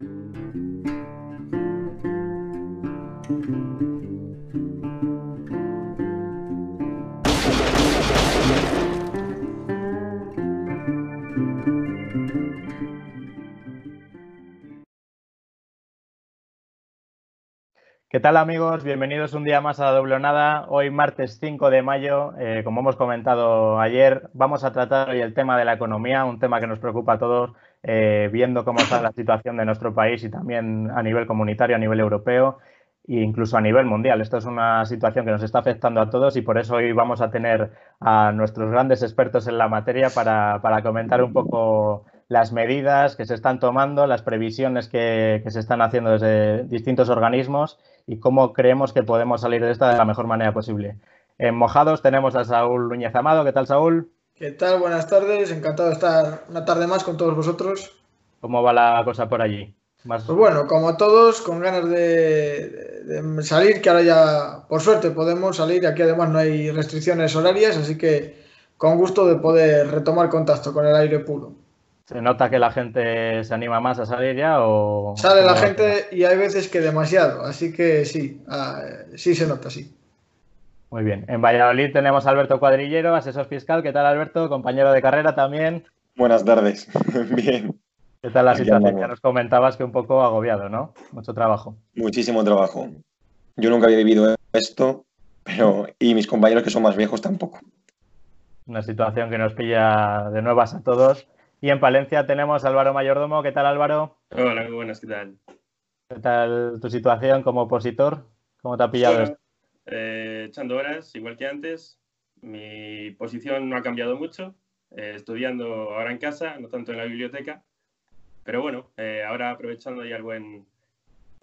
¿Qué tal amigos? Bienvenidos un día más a Doble Nada. Hoy martes 5 de mayo, eh, como hemos comentado ayer, vamos a tratar hoy el tema de la economía, un tema que nos preocupa a todos, eh, viendo cómo está la situación de nuestro país y también a nivel comunitario, a nivel europeo e incluso a nivel mundial. Esto es una situación que nos está afectando a todos y por eso hoy vamos a tener a nuestros grandes expertos en la materia para, para comentar un poco las medidas que se están tomando, las previsiones que, se están haciendo desde distintos organismos y cómo creemos que podemos salir de esta de la mejor manera posible. En Mojados tenemos a Saúl Núñez Amado. ¿Qué tal, Saúl? ¿Qué tal? Buenas tardes. Encantado de estar una tarde más con todos vosotros. ¿Cómo va la cosa por allí? Pues bueno, como todos, con ganas de, de, salir, que ahora ya, por suerte, podemos salir. Aquí además no hay restricciones horarias, así que con gusto de poder retomar contacto con el aire puro. ¿Se nota que la gente se anima más a salir ya o...? Sale la gente y hay veces que demasiado, así que sí, ah, sí se nota, sí. Muy bien. En Valladolid tenemos a Alberto Cuadrillero, asesor fiscal. ¿Qué tal, Alberto? Compañero de carrera también. Buenas tardes. bien. ¿Qué tal la situación que nos comentabas que un poco agobiado, ¿no? Mucho trabajo. Muchísimo trabajo. Yo nunca había vivido esto, pero y mis compañeros que son más viejos tampoco. Una situación que nos pilla de nuevas a todos y en Palencia tenemos a Álvaro Mayordomo. ¿Qué tal, Álvaro? Hola, muy buenas, ¿qué tal? ¿Qué tal tu situación como opositor? ¿Cómo te ha pillado esto? Eh, echando horas, igual que antes. Mi posición no ha cambiado mucho. Eh, estudiando ahora en casa, no tanto en la biblioteca. Pero bueno, eh, ahora aprovechando ya el buen.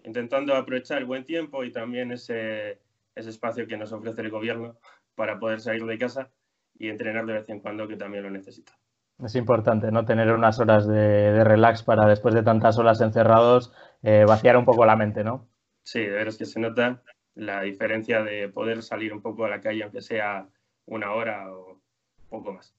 intentando aprovechar el buen tiempo y también ese, ese espacio que nos ofrece el gobierno para poder salir de casa y entrenar de vez en cuando, que también lo necesito. Es importante, ¿no? Tener unas horas de, relax para después de tantas horas encerrados eh, vaciar un poco la mente, ¿no? Sí, de veras que se nota la diferencia de poder salir un poco a la calle, aunque sea una hora o poco más.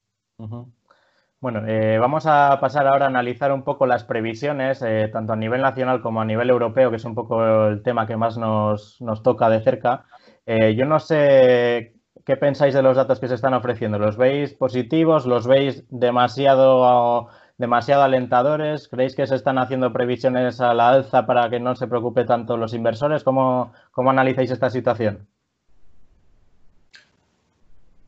Bueno, eh, vamos a pasar ahora a analizar un poco las previsiones, eh, tanto a nivel nacional como a nivel europeo, que es un poco el tema que más nos, nos toca de cerca. yo no sé ¿Qué pensáis de los datos que se están ofreciendo? ¿Los veis positivos? ¿Los veis demasiado, demasiado alentadores? ¿Creéis que se están haciendo previsiones a la alza para que no se preocupe tanto los inversores? ¿Cómo, cómo analizáis esta situación?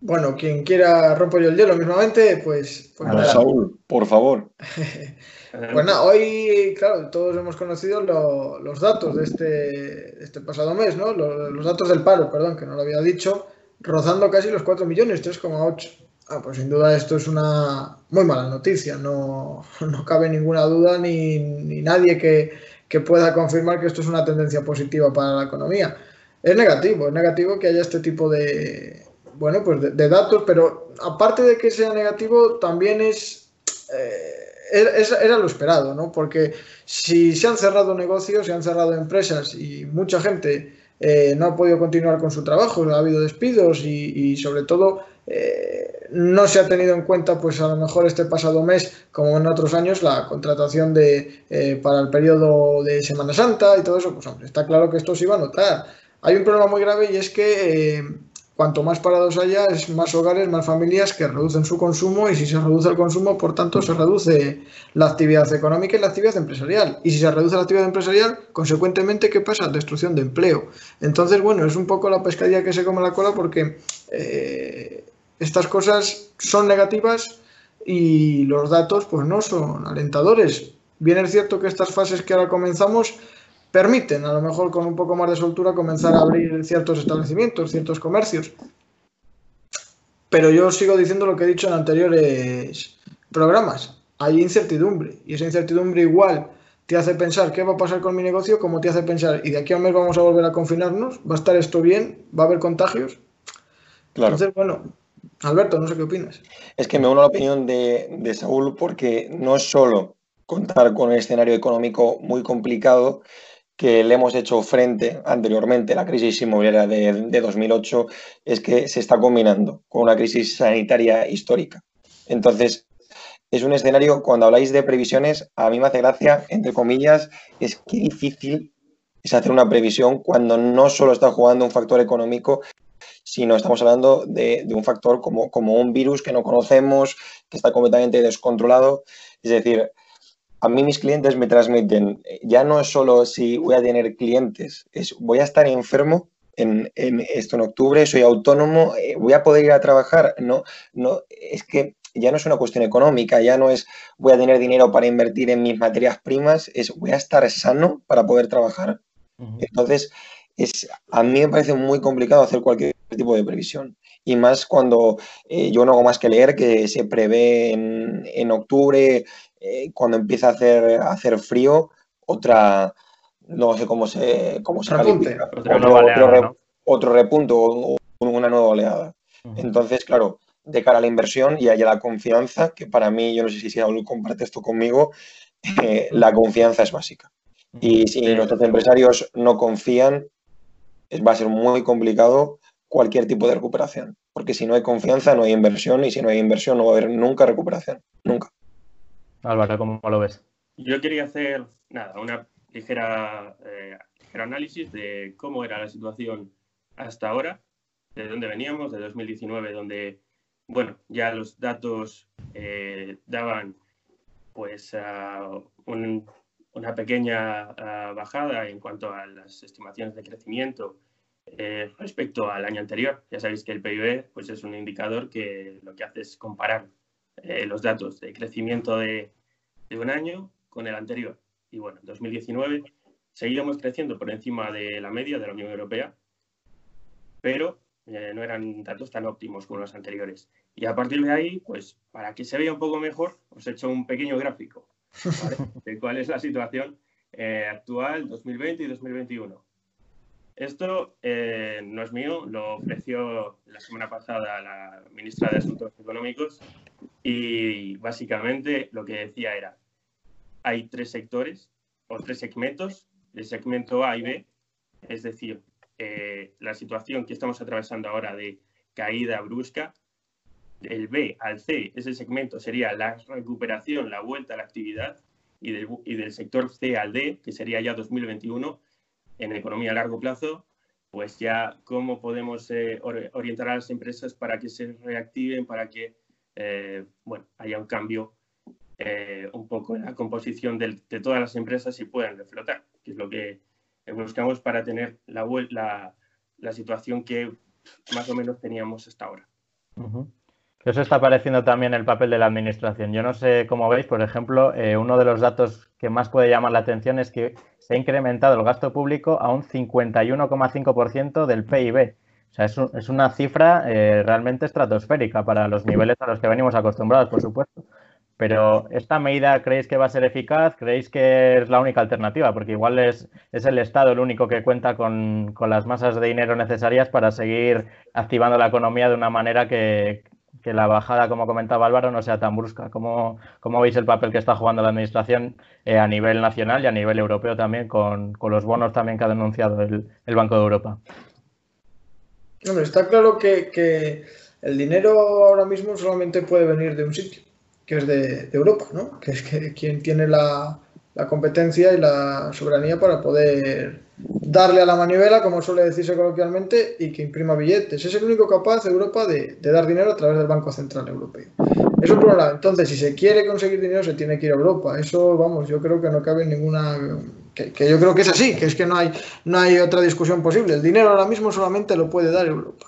Bueno, quien quiera rompo yo el hielo mismamente, pues... pues Saúl, por favor. pues nada, hoy, claro, todos hemos conocido los datos de este, este pasado mes, ¿no? Los, los, datos del paro, perdón, que no lo había dicho rozando casi los 4 millones, 3,8. Ah, pues sin duda esto es una muy mala noticia, no, no cabe ninguna duda ni, ni nadie que, que, pueda confirmar que esto es una tendencia positiva para la economía. Es negativo, es negativo que haya este tipo de, bueno, pues de, datos, pero aparte de que sea negativo, también es, eh, era lo esperado, ¿no? Porque si se han cerrado negocios, se han cerrado empresas y mucha gente eh, no ha podido continuar con su trabajo, ha habido despidos y, sobre todo eh, no se ha tenido en cuenta, pues a lo mejor este pasado mes, como en otros años, la contratación de eh, para el periodo de Semana Santa y todo eso, pues hombre, está claro que esto se iba a notar. Hay un problema muy grave y es que cuanto más parados haya, es más hogares, más familias que reducen su consumo y si se reduce el consumo, por tanto, se reduce la actividad económica y la actividad empresarial. Y si se reduce la actividad empresarial, consecuentemente, ¿qué pasa? Destrucción de empleo. Entonces, bueno, es un poco la pescadilla que se come la cola porque eh, estas cosas son negativas y los datos pues no son alentadores. Bien es cierto que estas fases que ahora comenzamos permiten, a lo mejor con un poco más de soltura, comenzar a abrir ciertos establecimientos, ciertos comercios. Pero yo sigo diciendo lo que he dicho en anteriores programas. Hay incertidumbre y esa incertidumbre igual te hace pensar qué va a pasar con mi negocio, como te hace pensar, y de aquí a un mes vamos a volver a confinarnos, va a estar esto bien, va a haber contagios. Claro. Entonces, bueno, Alberto, no sé qué opinas. Es que me uno a la opinión de, de Saúl porque no es solo contar con un escenario económico muy complicado, que le hemos hecho frente anteriormente, la crisis inmobiliaria de, 2008, es que se está combinando con una crisis sanitaria histórica. Entonces, es un escenario, cuando habláis de previsiones, a mí me hace gracia, entre comillas, es que difícil es hacer una previsión cuando no solo está jugando un factor económico, sino estamos hablando de, un factor como, como un virus que no conocemos, que está completamente descontrolado. Es decir, a mí mis clientes me transmiten, ya no es solo si voy a tener clientes, es voy a estar enfermo en, esto en octubre, soy autónomo, eh, voy a poder ir a trabajar. No, no, es que ya no es una cuestión económica, ya no es voy a tener dinero para invertir en mis materias primas, es voy a estar sano para poder trabajar. Entonces, es, a mí me parece muy complicado hacer cualquier tipo de previsión. Y más cuando eh, yo no hago más que leer que se prevé en, octubre, eh, cuando empieza a hacer, a hacer frío, otra, no sé cómo se, cómo se califica. Otro, repunto o una nueva oleada. Entonces, claro, de cara a la inversión y a la confianza, que para mí, yo no sé si Saúl comparte esto conmigo, eh, la confianza es básica. Y si nuestros empresarios no confían, va a ser muy complicado cualquier tipo de recuperación. Porque si no hay confianza, no hay inversión, y si no hay inversión, no va a haber nunca recuperación. Nunca. Álvaro, ¿cómo lo ves? Yo quería hacer, nada, una ligera, eh, ligera análisis de cómo era la situación hasta ahora, de dónde veníamos, de 2019, donde bueno, ya los datos eh, daban pues una pequeña bajada en cuanto a las estimaciones de crecimiento eh, respecto al año anterior. Ya sabéis que el PIB pues, es un indicador que lo que hace es comparar eh, los datos de crecimiento de, de, un año con el anterior. Y bueno, en 2019 seguíamos creciendo por encima de la media de la Unión Europea, pero eh, no eran datos tan óptimos como los anteriores. Y a partir de ahí, pues para que se vea un poco mejor, os he hecho un pequeño gráfico de cuál es la situación eh, actual 2020 y 2021. Esto eh, no es mío, lo ofreció la semana pasada la ministra de Asuntos Económicos y básicamente lo que decía era, hay tres sectores o tres segmentos, el segmento A y B, es decir, eh, la situación que estamos atravesando ahora de caída brusca, el B al C, ese segmento sería la recuperación, la vuelta a la actividad, y del, y del sector C al D, que sería ya 2021, en economía a largo plazo, pues ya cómo podemos eh, orientar a las empresas para que se reactiven, para que eh, bueno, haya un cambio un poco en la composición de, todas las empresas y puedan reflotar, que es lo que buscamos para tener la, la, situación que más o menos teníamos hasta ahora. ¿Qué os está pareciendo también el papel de la administración? Yo no sé cómo veis, por ejemplo, eh, uno de los datos que más puede llamar la atención es que se ha incrementado el gasto público a un 51,5% del PIB. O sea, es, una cifra eh, realmente estratosférica para los niveles a los que venimos acostumbrados, por supuesto. Pero ¿esta medida creéis que va a ser eficaz? ¿Creéis que es la única alternativa? Porque igual es, es el Estado el único que cuenta con, las masas de dinero necesarias para seguir activando la economía de una manera que, la bajada, como comentaba Álvaro, no sea tan brusca. ¿Cómo, cómo veis el papel que está jugando la Administración eh, a nivel nacional y a nivel europeo también, con, los bonos también que ha denunciado el, Banco de Europa? Hombre, está claro que, que el dinero ahora mismo solamente puede venir de un sitio que es de, Europa, ¿no? que es que, quien tiene la, competencia y la soberanía para poder darle a la manivela, como suele decirse coloquialmente, y que imprima billetes. Es el único capaz Europa de, dar dinero a través del Banco Central Europeo. Eso por un lado. Entonces, si se quiere conseguir dinero, se tiene que ir a Europa. Eso, vamos, yo creo que no cabe ninguna... Que, que, yo creo que es así, que es que no hay, no hay otra discusión posible. El dinero ahora mismo solamente lo puede dar Europa.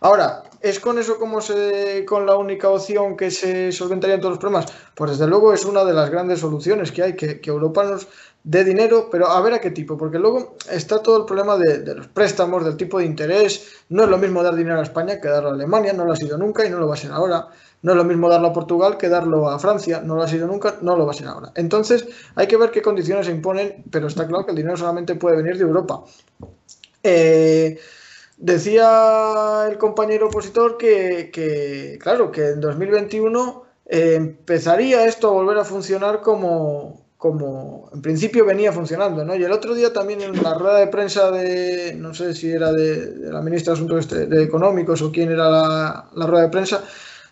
Ahora, ¿Es con eso como se, con la única opción que se solventarían todos los problemas? Pues desde luego es una de las grandes soluciones que hay, que, Europa nos dé dinero, pero a ver a qué tipo, porque luego está todo el problema de, los préstamos, del tipo de interés. No es lo mismo dar dinero a España que darlo a Alemania, no lo ha sido nunca y no lo va a ser ahora. No es lo mismo darlo a Portugal que darlo a Francia, no lo ha sido nunca, no lo va a ser ahora. Entonces hay que ver qué condiciones se imponen, pero está claro que el dinero solamente puede venir de Europa. Eh, Decía el compañero opositor que, claro, que en 2021 eh, empezaría esto a volver a funcionar como, como en principio venía funcionando, ¿no? Y el otro día también en la rueda de prensa de, no sé si era de, la ministra de Asuntos Económicos o quién era la, rueda de prensa,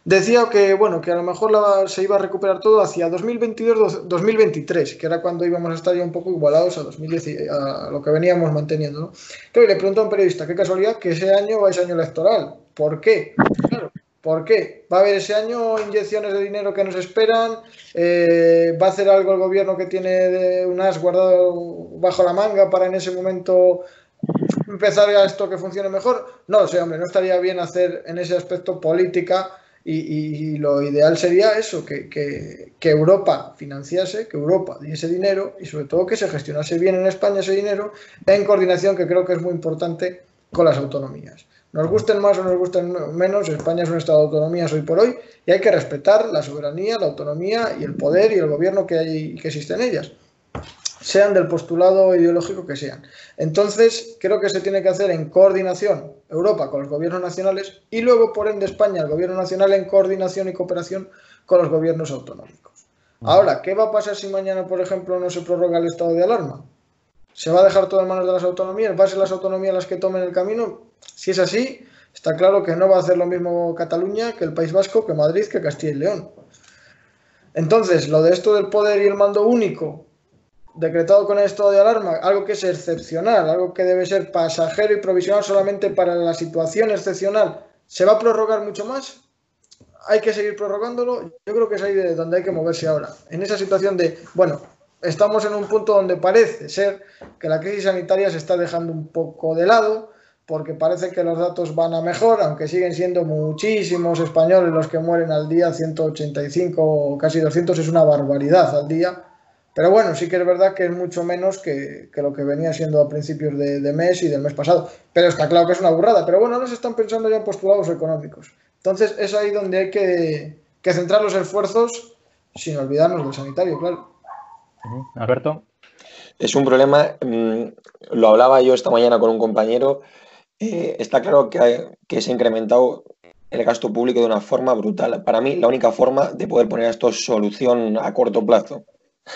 decía que, bueno, que a lo mejor se iba a recuperar todo hacia 2022-2023, que era cuando íbamos a estar ya un poco igualados a, 2010, a lo que veníamos manteniendo. ¿no? Claro, le pregunto a un periodista, qué casualidad que ese año va a año electoral. ¿Por qué? Claro, ¿Por qué? ¿Va a haber ese año inyecciones de dinero que nos esperan? Eh, ¿Va a hacer algo el gobierno que tiene un as guardado bajo la manga para en ese momento empezar a esto que funcione mejor? No sé, hombre, no estaría bien hacer en ese aspecto política y, lo ideal sería eso, que, que, Europa financiase, que Europa diese dinero y sobre todo que se gestionase bien en España ese dinero en coordinación, que creo que es muy importante con las autonomías. Nos gusten más o nos gusten menos, España es un Estado de autonomía hoy por hoy y hay que respetar la soberanía, la autonomía y el poder y el gobierno que, hay, que existe en ellas, sean del postulado ideológico que sean. Entonces, creo que se tiene que hacer en coordinación Europa con los gobiernos nacionales y luego, por ende, España, el gobierno nacional en coordinación y cooperación con los gobiernos autonómicos. Ahora, ¿qué va a pasar si mañana, por ejemplo, no se prorroga el estado de alarma? ¿Se va a dejar todo en manos de las autonomías? ¿Va a ser las autonomías las que tomen el camino? Si es así, está claro que no va a hacer lo mismo Cataluña que el País Vasco, que Madrid, que Castilla y León. Entonces, lo de esto del poder y el mando único, decretado con el estado de alarma, algo que es excepcional, algo que debe ser pasajero y provisional solamente para la situación excepcional, ¿se va a prorrogar mucho más? ¿Hay que seguir prorrogándolo? Yo creo que es ahí de donde hay que moverse ahora. En esa situación de, bueno, estamos en un punto donde parece ser que la crisis sanitaria se está dejando un poco de lado, porque parece que los datos van a mejor, aunque siguen siendo muchísimos españoles los que mueren al día, 185, casi 200 es una barbaridad al día. Pero bueno, sí que es verdad que es mucho menos que, lo que venía siendo a principios de, mes y del mes pasado. Pero está claro que es una burrada. Pero bueno, no se están pensando ya en postulados económicos. Entonces es ahí donde hay que, que centrar los esfuerzos sin olvidarnos del sanitario, claro. Alberto. Es un problema, mm, lo hablaba yo esta mañana con un compañero, eh, está claro que, que, se ha incrementado el gasto público de una forma brutal. Para mí, la única forma de poder poner esto es solución a corto plazo.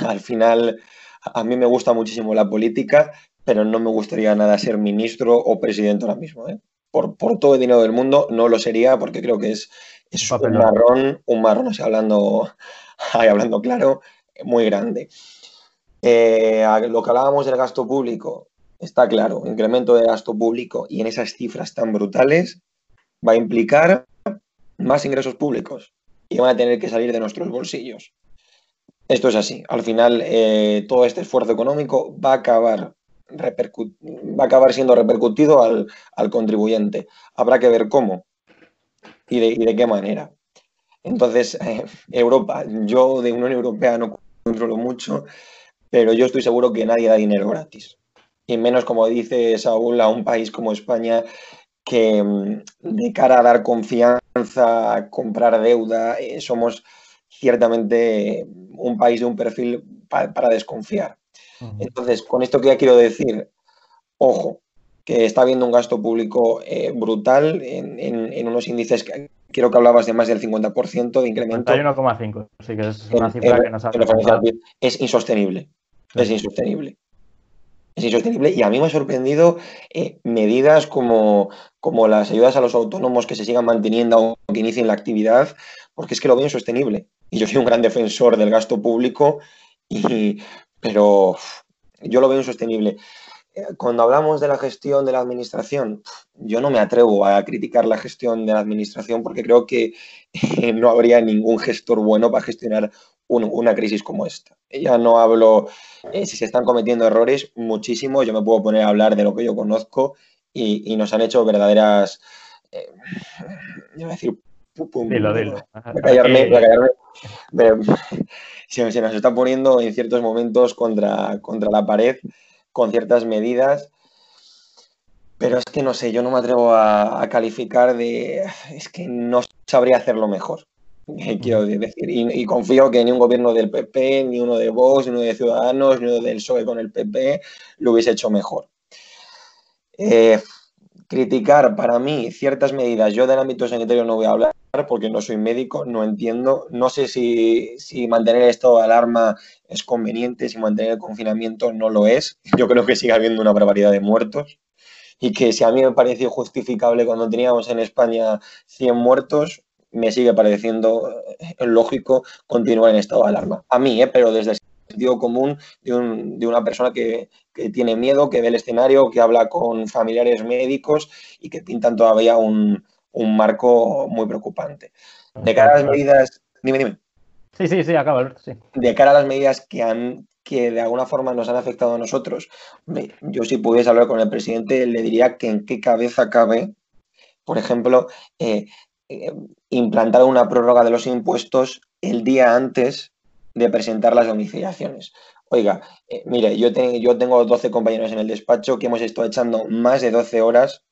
Al final, a mí me gusta muchísimo la política, pero no me gustaría nada ser ministro o presidente ahora mismo. ¿eh? Por, por, todo el dinero del mundo no lo sería porque creo que es, es un marrón, un marrón, o hablando, hablando claro, muy grande. Eh, lo que hablábamos del gasto público, está claro, incremento de gasto público y en esas cifras tan brutales va a implicar más ingresos públicos y van a tener que salir de nuestros bolsillos. Esto es así. Al final, eh, todo este esfuerzo económico va a acabar, va a acabar siendo repercutido al, contribuyente. Habrá que ver cómo y de, qué manera. Entonces, Europa, yo de Unión Europea no controlo mucho, pero yo estoy seguro que nadie da dinero gratis y menos, como dice Saúl, a un país como España que mm, de cara a dar confianza, a comprar deuda, eh, somos ciertamente un país de un perfil para desconfiar. Entonces, con esto que ya quiero decir, ojo, que está habiendo un gasto público eh, brutal en, unos índices que quiero que hablabas de más del 50% de incremento. 1,5, sí que es una cifra que nos ha Es insostenible, es insostenible es insostenible y a mí me ha sorprendido eh, medidas como, como las ayudas a los autónomos que se sigan manteniendo o que inicien la actividad, porque es que lo veo insostenible. Y yo soy un gran defensor del gasto público, y, pero yo lo veo insostenible. Eh, cuando hablamos de la gestión de la administración, yo no me atrevo a criticar la gestión de la administración porque creo que no habría ningún gestor bueno para gestionar una crisis como esta. Ya no hablo eh, si se están cometiendo errores, muchísimo. Yo me puedo poner a hablar de lo que yo conozco y, nos han hecho verdaderas. Eh, yo voy a decir. Dilo, dilo. se, nos está poniendo en ciertos momentos contra, contra la pared con ciertas medidas. Pero es que no sé, yo no me atrevo a calificar de. Es que no sabría hacerlo mejor. quiero decir. Y, confío que ni un gobierno del PP, ni uno de Vox, ni uno de Ciudadanos, ni uno del PSOE con el PP lo hubiese hecho mejor. Eh, criticar para mí ciertas medidas, yo del ámbito sanitario no voy a hablar porque no soy médico, no entiendo, no sé si, mantener el estado de alarma es conveniente, si mantener el confinamiento no lo es. Yo creo que sigue habiendo una barbaridad de muertos y que si a mí me pareció justificable cuando teníamos en España 100 muertos, me sigue pareciendo eh, lógico continuar en estado de alarma. A mí, ¿eh? pero desde el sentido común de, una persona que, tiene miedo, que ve el escenario, que habla con familiares médicos y que pintan todavía un, marco muy preocupante. De cara a las medidas... Dime, dime. Sí, sí, sí, acaba. Sí. De cara a las medidas que han que de alguna forma nos han afectado a nosotros, yo si pudiese hablar con el presidente le diría que en qué cabeza cabe, por ejemplo, eh, eh, implantar una prórroga de los impuestos el día antes de presentar las domiciliaciones. Oiga, eh, mire, yo, yo tengo 12 compañeros en el despacho que hemos estado echando más de 12 horas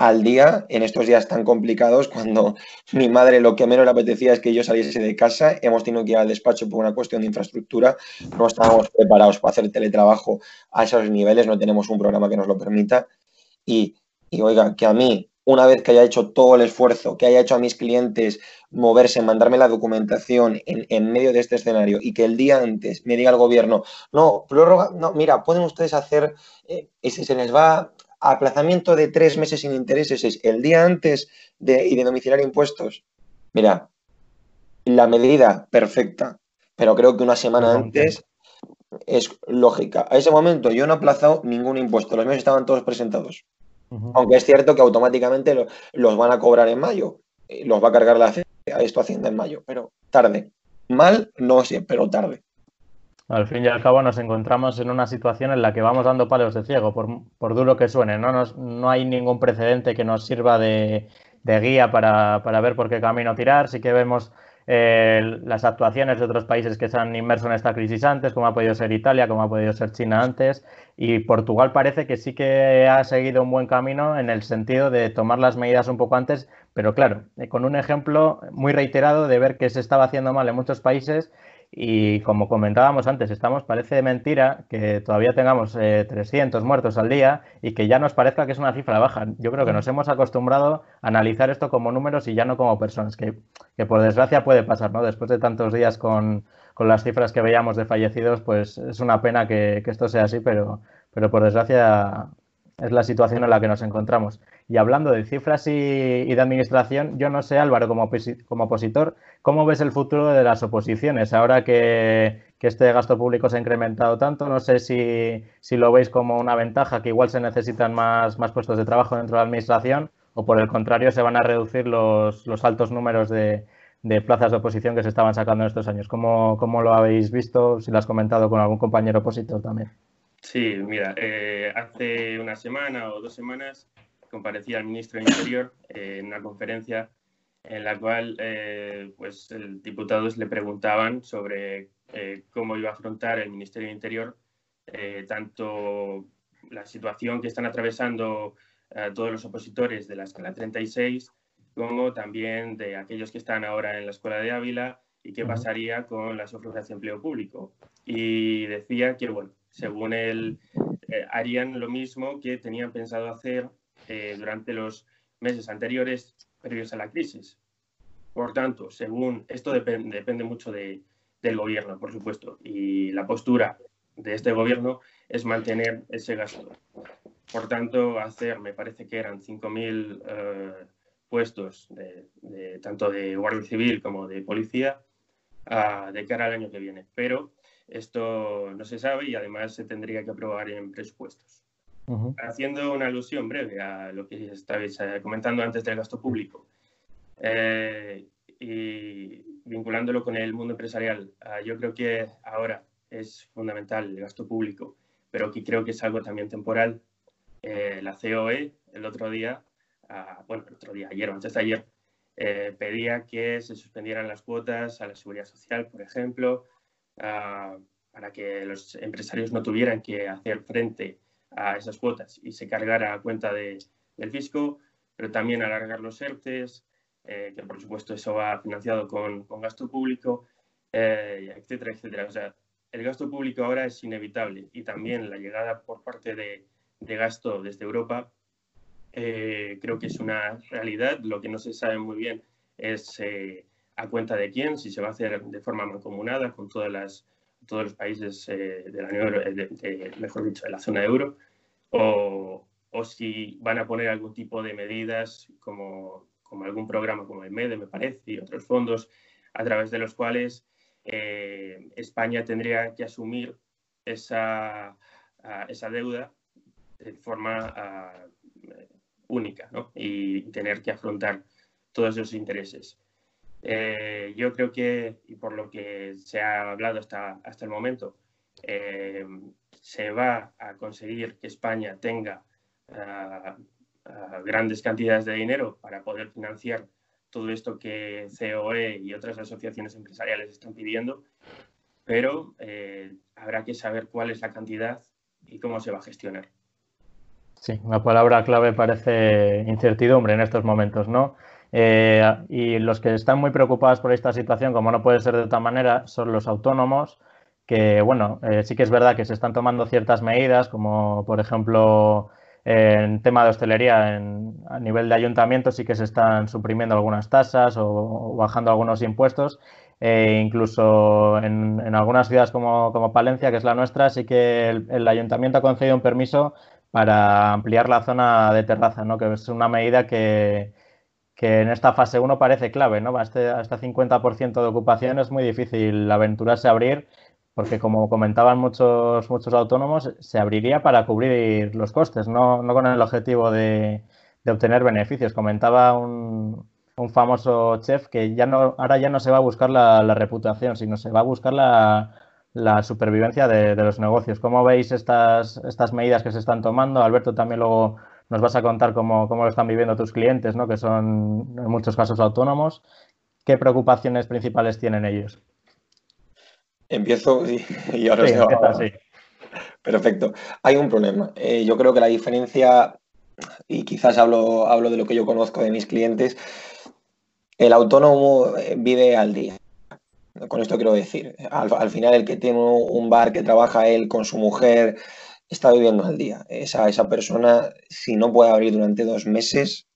al día en estos días tan complicados cuando mi madre lo que menos le apetecía es que yo saliese de casa, hemos tenido que ir al despacho por una cuestión de infraestructura, no estábamos preparados para hacer teletrabajo a esos niveles, no tenemos un programa que nos lo permita. Y, oiga, que a mí una vez que haya hecho todo el esfuerzo, que haya hecho a mis clientes moverse, mandarme la documentación en, medio de este escenario y que el día antes me diga el gobierno, no, prórroga, no, mira, pueden ustedes hacer, eh, se les va aplazamiento de tres meses sin intereses es el día antes de, y de domiciliar impuestos. Mira, la medida perfecta, pero creo que una semana antes es lógica. A ese momento yo no he aplazado ningún impuesto, los míos estaban todos presentados. Aunque es cierto que automáticamente los van a cobrar en mayo, los va a cargar la esto Hacienda en mayo, pero tarde. Mal, no sé, pero tarde. Al fin y al cabo nos encontramos en una situación en la que vamos dando palos de ciego, por, duro que suene. No, no hay ningún precedente que nos sirva de, guía para, ver por qué camino tirar. Sí que vemos eh, las actuaciones de otros países que se han inmerso en esta crisis antes, como ha podido ser Italia, como ha podido ser China antes. Y Portugal parece que sí que ha seguido un buen camino en el sentido de tomar las medidas un poco antes, pero claro, eh, con un ejemplo muy reiterado de ver que se estaba haciendo mal en muchos países y como comentábamos antes, estamos, parece de mentira que todavía tengamos 300 eh, muertos al día y que ya nos parezca que es una cifra baja. Yo creo que nos hemos acostumbrado a analizar esto como números y ya no como personas, que, por desgracia puede pasar, ¿no? Después de tantos días con, las cifras que veíamos de fallecidos, pues es una pena que, esto sea así, pero, pero por desgracia es la situación en la que nos encontramos. Y hablando de cifras y, de administración, yo no sé, Álvaro, como, opositor, ¿cómo ves el futuro de las oposiciones? Ahora que, este gasto público se ha incrementado tanto, no sé si, lo veis como una ventaja, que igual se necesitan más, puestos de trabajo dentro de la administración, o por el contrario, se van a reducir los, altos números de, plazas de oposición que se estaban sacando en estos años. ¿Cómo, ¿Cómo, lo habéis visto? Si lo has comentado con algún compañero opositor también. Sí, mira, eh, hace una semana o dos semanas comparecía el ministro de Interior eh, en una conferencia en la cual eh, pues, el diputados le preguntaban sobre cómo iba a afrontar el Ministerio de Interior tanto la situación que están atravesando todos los opositores de la escala 36 como también de aquellos que están ahora en la escuela de Ávila y qué pasaría con las ofertas de empleo público. Y decía que, bueno, según él, harían lo mismo que tenían pensado hacer eh, durante los meses anteriores previos a la crisis. Por tanto, según esto depende mucho del gobierno, por supuesto, y la postura de este gobierno es mantener ese gasto. Por tanto, hacer, me parece que eran 5.000 eh, puestos tanto de Guardia Civil como de policía ah, de cara al año que viene. Pero esto no se sabe y además se tendría que aprobar en presupuestos. Haciendo una alusión breve a lo que estabais eh, comentando antes del gasto público eh, y vinculándolo con el mundo empresarial, ah, yo creo que ahora es fundamental el gasto público, pero que creo que es algo también temporal. Eh, la COE el otro día, ah, bueno, el otro día, ayer o antes de ayer, pedía que se suspendieran las cuotas a la seguridad social, por ejemplo, ah, para que los empresarios no tuvieran que hacer frente a esas cuotas y se cargara a cuenta de, del fisco, pero también alargar los ERTES, eh, que por supuesto eso va financiado con, con gasto público, eh, etcétera, etcétera. O sea, el gasto público ahora es inevitable y también la llegada por parte de, de gasto desde Europa eh, creo que es una realidad. Lo que no se sabe muy bien es a cuenta de quién, si se va a hacer de forma mancomunada con todas las todos los países eh, de la Unión, de, mejor dicho, de la zona euro, o, o, si van a poner algún tipo de medidas como, como algún programa como el MEDE, me parece, y otros fondos, a través de los cuales eh, España tendría que asumir esa, esa deuda de forma única y tener que afrontar todos esos intereses. Eh, yo creo que, y por lo que se ha hablado hasta, hasta el momento, eh, se va a conseguir que España tenga ah, ah, grandes cantidades de dinero para poder financiar todo esto que COE y otras asociaciones empresariales están pidiendo, pero eh, habrá que saber cuál es la cantidad y cómo se va a gestionar. Sí, una palabra clave parece incertidumbre en estos momentos, ¿no? Eh, y los que están muy preocupados por esta situación, como no puede ser de otra manera, son los autónomos, que, bueno, eh, sí que es verdad que se están tomando ciertas medidas, como por ejemplo en tema de hostelería, a nivel de ayuntamiento sí que se están suprimiendo algunas tasas o, bajando algunos impuestos. E incluso en, algunas ciudades como, como, Palencia, que es la nuestra, sí que el, ayuntamiento ha concedido un permiso para ampliar la zona de terraza, ¿no? que es una medida que, que en esta fase 1 parece clave, ¿no? Este, a este, 50% de ocupación es muy difícil aventurarse a abrir porque como comentaban muchos, muchos autónomos, se abriría para cubrir los costes, no, con el objetivo de, obtener beneficios. Comentaba un, famoso chef que ya no, ahora ya no se va a buscar la, reputación, sino se va a buscar la, supervivencia de, de, los negocios. ¿Cómo veis estas, estas medidas que se están tomando? Alberto también luego nos vas a contar cómo, lo están viviendo tus clientes, ¿no? que son en muchos casos autónomos. ¿Qué preocupaciones principales tienen ellos? Empiezo y, ahora sí, Perfecto. Hay un problema. Eh, yo creo que la diferencia, y quizás hablo, hablo de lo que yo conozco de mis clientes, el autónomo eh, vive al día. Con esto quiero decir, al, al final el que tiene un bar que trabaja él con su mujer, está viviendo al día. Esa, esa persona, si no puede abrir durante dos meses,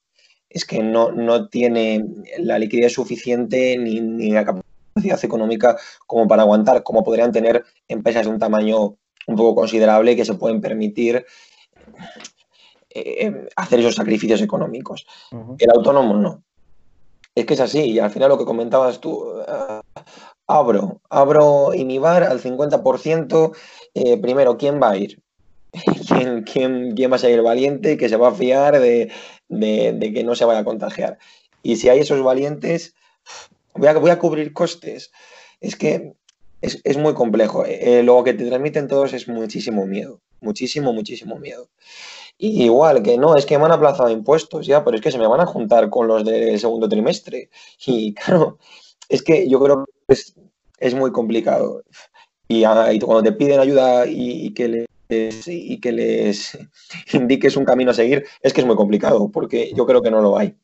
es que no, no tiene la liquidez suficiente ni, la capacidad económica como para aguantar, como podrían tener empresas de un tamaño un poco considerable que se pueden permitir eh, hacer esos sacrificios económicos. El autónomo no. Es que es así, y al final lo que comentabas tú, ah, abro, abro y mi bar al 50%, eh, primero, ¿quién va a ir? ¿Quién, quién, va a ser valiente que se va a fiar de, que no se vaya a contagiar? Y si hay esos valientes, voy a, voy a cubrir costes. Es que es, muy complejo. Eh, lo que te transmiten todos es muchísimo miedo. Muchísimo, muchísimo miedo. Y igual que no, es que me han aplazado impuestos, ya, pero es que se me van a juntar con los del segundo trimestre. Y claro, es que yo creo que es, muy complicado. Y, cuando te piden ayuda y que le y que les indiques un camino a seguir, es que es muy complicado, porque yo creo que no lo hay.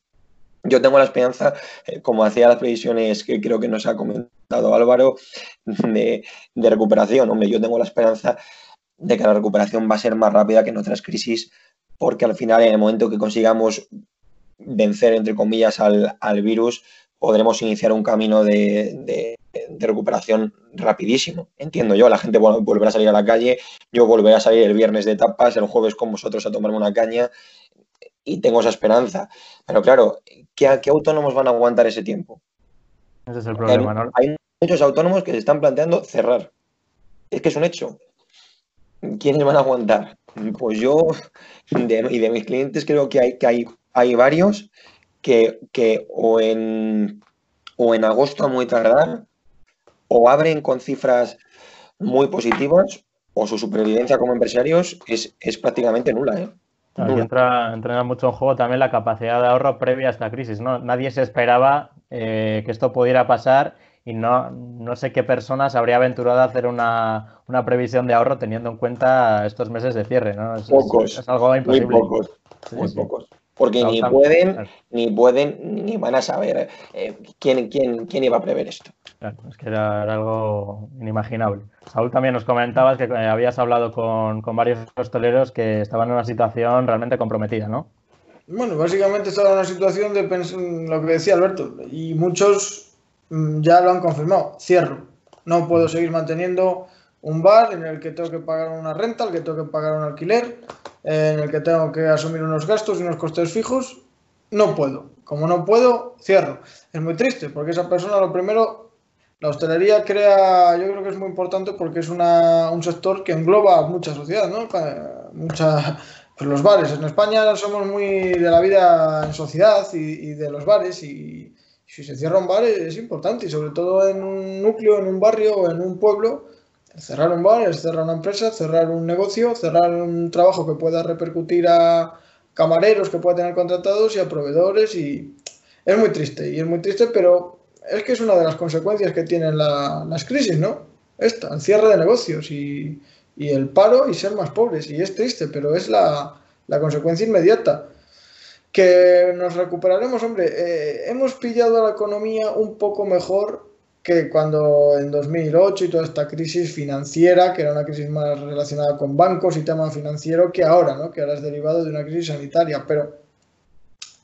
Yo tengo la esperanza, eh, como hacía las previsiones que creo que nos ha comentado Álvaro, de, recuperación. Hombre, yo tengo la esperanza de que la recuperación va a ser más rápida que en otras crisis, porque al final, en el momento que consigamos vencer, entre comillas, al, al virus, podremos iniciar un camino de, recuperación rapidísimo. Entiendo yo, la gente volverá a salir a la calle, yo volveré a salir el viernes de tapas, el jueves con vosotros a tomarme una caña y tengo esa esperanza. Pero claro, ¿qué, qué autónomos van a aguantar ese tiempo? Ese es el problema, ¿no? Hay muchos autónomos que se están planteando cerrar. Es que es un hecho. ¿Quiénes van a aguantar? Pues yo y de mis clientes creo que hay, que hay, hay varios que, o, en, o en agosto a muy tardar o abren con cifras muy positivas o su supervivencia como empresarios es, es prácticamente nula. ¿eh? entra, mucho en juego también la capacidad de ahorro previa a esta crisis. ¿no? Nadie se esperaba eh, que esto pudiera pasar y no, no sé qué personas habría aventurado a hacer una, una, previsión de ahorro teniendo en cuenta estos meses de cierre. ¿no? Es, pocos. algo imposible. Muy pocos. muy pocos porque ni pueden, ni pueden, ni van a saber eh, quién, quién, quién iba a prever esto. Claro, es que era, algo inimaginable. Saúl, también nos comentabas que eh, habías hablado con, varios hosteleros que estaban en una situación realmente comprometida, ¿no? Bueno, básicamente estaba en una situación de lo que decía Alberto, y muchos mm, ya lo han confirmado, cierro. No puedo seguir manteniendo un bar en el que tengo que pagar una renta, en el que tengo que pagar un alquiler, en el que tengo que asumir unos gastos y unos costes fijos no puedo. Como no puedo, cierro. Es muy triste porque esa persona lo primero, la hostelería crea, yo creo que es muy importante porque es una, un sector que engloba mucha sociedad, ¿no? Mucha, pues los bares. En España somos muy de la vida en sociedad y, de los bares y si se cierra un bar es importante y sobre todo en un núcleo, en un barrio o en un pueblo. Cerrar un bar cerrar una empresa, cerrar un negocio, cerrar un trabajo que pueda repercutir a camareros que pueda tener contratados y a proveedores y es muy triste, y es muy triste, pero es que es una de las consecuencias que tienen las crisis, ¿no? Esta, el cierre de negocios y, el paro y ser más pobres, y es triste, pero es la, consecuencia inmediata. Que nos recuperaremos, hombre, eh, hemos pillado a la economía un poco mejor que cuando en 2008 y toda esta crisis financiera, que era una crisis más relacionada con bancos y tema financiero, que ahora, ¿no? que ahora es derivado de una crisis sanitaria. Pero,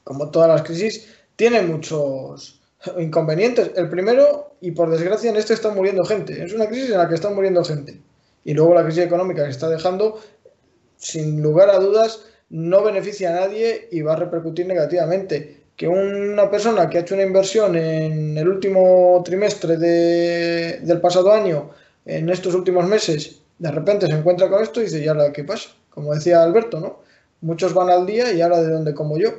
como todas las crisis, tiene muchos inconvenientes. El primero, y por desgracia en esto está muriendo gente, es una crisis en la que está muriendo gente. Y luego la crisis económica que está dejando, sin lugar a dudas, no beneficia a nadie y va a repercutir negativamente que una persona que ha hecho una inversión en el último trimestre de, del pasado año, en estos últimos meses, de repente se encuentra con esto y dice, ¿y ahora qué pasa? Como decía Alberto, ¿no? Muchos van al día y ahora de dónde como yo.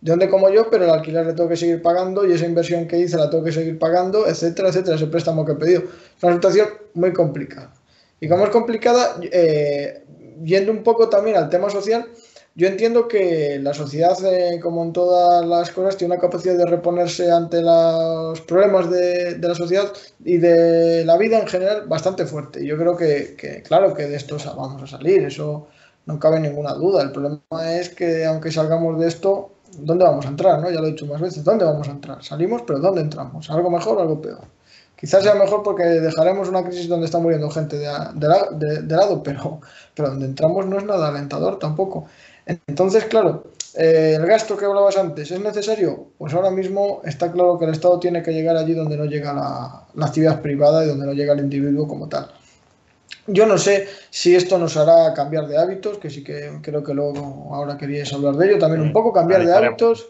De dónde como yo, pero el alquiler le tengo que seguir pagando y esa inversión que hice la tengo que seguir pagando, etcétera, etcétera, ese préstamo que he pedido. Es una situación muy complicada. Y como es complicada, eh, yendo un poco también al tema social, yo entiendo que la sociedad, eh, como en todas las cosas, tiene una capacidad de reponerse ante los problemas de, la sociedad y de la vida en general bastante fuerte. Yo creo que, claro, que de esto vamos a salir, eso no cabe ninguna duda. El problema es que aunque salgamos de esto, ¿dónde vamos a entrar? ¿no? Ya lo he dicho más veces, ¿dónde vamos a entrar? Salimos, pero ¿dónde entramos? ¿Algo mejor o algo peor? Quizás sea mejor porque dejaremos una crisis donde está muriendo gente de, de lado, pero, pero donde entramos no es nada alentador tampoco. Entonces, claro, eh, el gasto que hablabas antes, ¿es necesario? Pues ahora mismo está claro que el Estado tiene que llegar allí donde no llega la, actividad privada y donde no llega el individuo como tal. Yo no sé si esto nos hará cambiar de hábitos, que sí que creo que luego ahora queríais hablar de ello también un poco, cambiar de hábitos,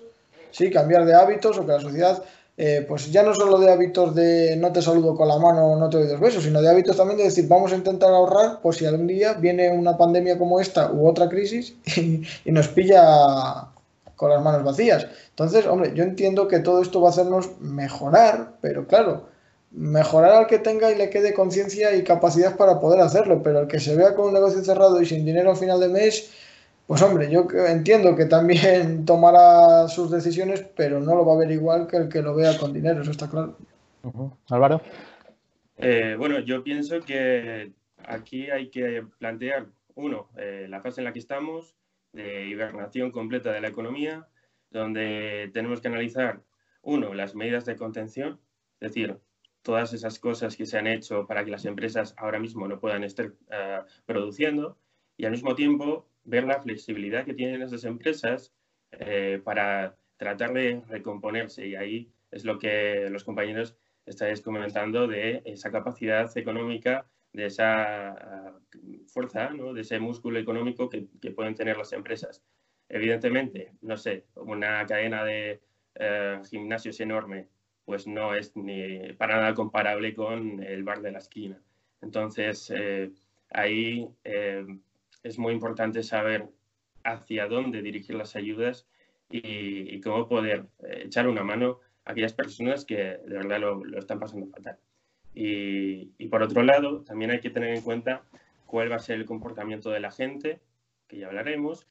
sí, cambiar de hábitos o que la sociedad eh, pues ya no solo de hábitos de no te saludo con la mano o no te doy dos besos, sino de hábitos también de decir vamos a intentar ahorrar por si algún día viene una pandemia como esta u otra crisis y, nos pilla con las manos vacías. Entonces, hombre, yo entiendo que todo esto va a hacernos mejorar, pero claro, mejorar al que tenga y le quede conciencia y capacidad para poder hacerlo, pero el que se vea con un negocio cerrado y sin dinero al final de mes, pues hombre, yo entiendo que también tomará sus decisiones, pero no lo va a ver igual que el que lo vea con dinero, eso está claro. Álvaro. Eh, bueno, yo pienso que aquí hay que plantear, uno, eh, la fase en la que estamos, de hibernación completa de la economía, donde tenemos que analizar, uno, las medidas de contención, es decir, todas esas cosas que se han hecho para que las empresas ahora mismo no puedan estar eh, produciendo, y al mismo tiempo ver la flexibilidad que tienen esas empresas eh, para tratar de recomponerse. Y ahí es lo que los compañeros estáis comentando de esa capacidad económica, de esa ah, fuerza, ¿no? de ese músculo económico que, pueden tener las empresas. Evidentemente, no sé, una cadena de eh, gimnasios enorme, pues no es ni para nada comparable con el bar de la esquina. Entonces, eh, ahí es muy importante saber hacia dónde dirigir las ayudas y, cómo poder eh, echar una mano a aquellas personas que de verdad lo, están pasando fatal. Y, por otro lado, también hay que tener en cuenta cuál va a ser el comportamiento de la gente, que ya hablaremos,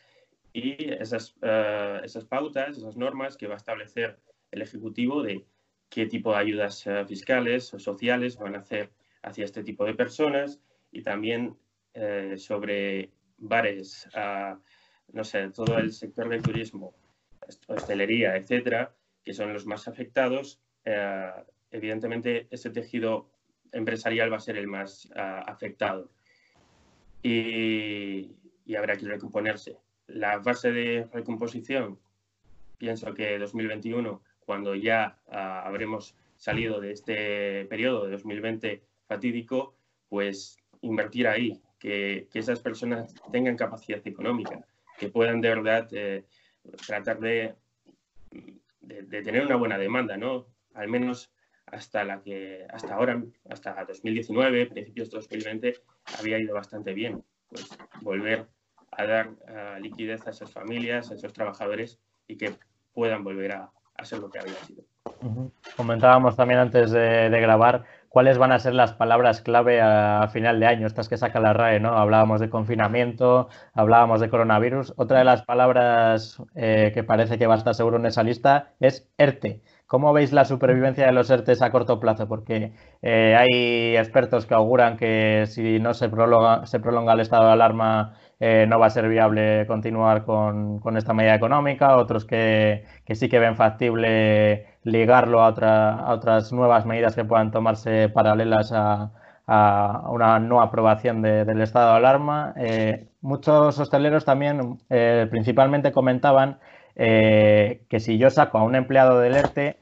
y esas, eh, esas pautas, esas normas que va a establecer el Ejecutivo de qué tipo de ayudas eh, fiscales o sociales van a hacer hacia este tipo de personas y también sobre bares, no sé, todo el sector del turismo, hostelería, etcétera, que son los más afectados, eh, evidentemente ese tejido empresarial va a ser el más afectado y, habrá que recomponerse. La fase de recomposición, pienso que 2021, cuando ya habremos salido de este periodo de 2020 fatídico, pues invertir ahí, que, esas personas tengan capacidad económica, que puedan de verdad eh, tratar de tener una buena demanda, ¿no? Al menos hasta la que hasta ahora, hasta 2019, principios de 2020, había ido bastante bien. Pues volver a dar liquidez a esas familias, a esos trabajadores y que puedan volver a, a ser lo que había sido. Comentábamos también antes de, grabar cuáles van a ser las palabras clave a, final de año, estas que saca la RAE, ¿no? Hablábamos de confinamiento, hablábamos de coronavirus. Otra de las palabras eh, que parece que va a estar seguro en esa lista es ERTE. ¿Cómo veis la supervivencia de los ERTES a corto plazo? Porque eh, hay expertos que auguran que si no se prolonga, el estado de alarma eh, no va a ser viable continuar con, esta medida económica, otros que, sí que ven factible ligarlo a, otras nuevas medidas que puedan tomarse paralelas a, una no aprobación del estado de alarma. Eh, muchos hosteleros también principalmente comentaban que si yo saco a un empleado del ERTE,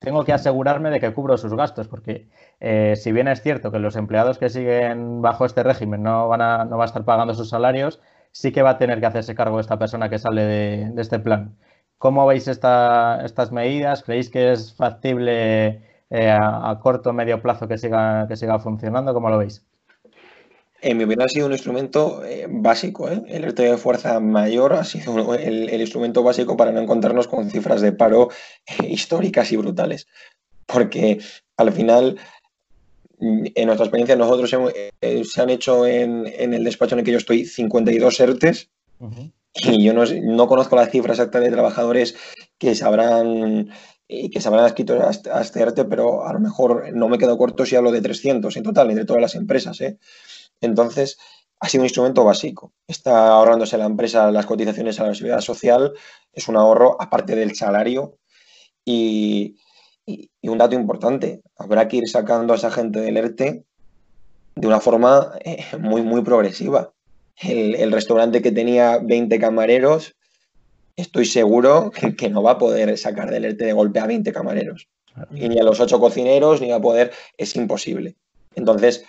tengo que asegurarme de que cubro sus gastos, porque eh, si bien es cierto que los empleados que siguen bajo este régimen no van a, no va a estar pagando sus salarios, sí que va a tener que hacerse cargo esta persona que sale de, este plan. ¿Cómo veis estas medidas? ¿Creéis que es factible eh, a, corto o medio plazo que siga, que siga funcionando? ¿Cómo lo veis? En mi opinión ha sido un instrumento eh, básico. El RT de fuerza mayor ha sido el, instrumento básico para no encontrarnos con cifras de paro históricas y brutales. Porque al final en nuestra experiencia, nosotros eh, se han hecho en, el despacho en el que yo estoy 52 ERTES y yo no, conozco la cifra exacta de trabajadores que se habrán, eh, que se habrán escrito a, este ERTE, pero a lo mejor no me quedo corto si hablo de 300 en total entre todas las empresas. ¿eh? Entonces, ha sido un instrumento básico. Está ahorrándose la empresa las cotizaciones a la seguridad social, es un ahorro aparte del salario y, y, un dato importante, habrá que ir sacando a esa gente del ERTE de una forma eh, muy, muy progresiva. El, restaurante que tenía 20 camareros, estoy seguro que, no va a poder sacar del ERTE de golpe a 20 camareros. ni a los 8 cocineros, ni va a poder, es imposible. Entonces,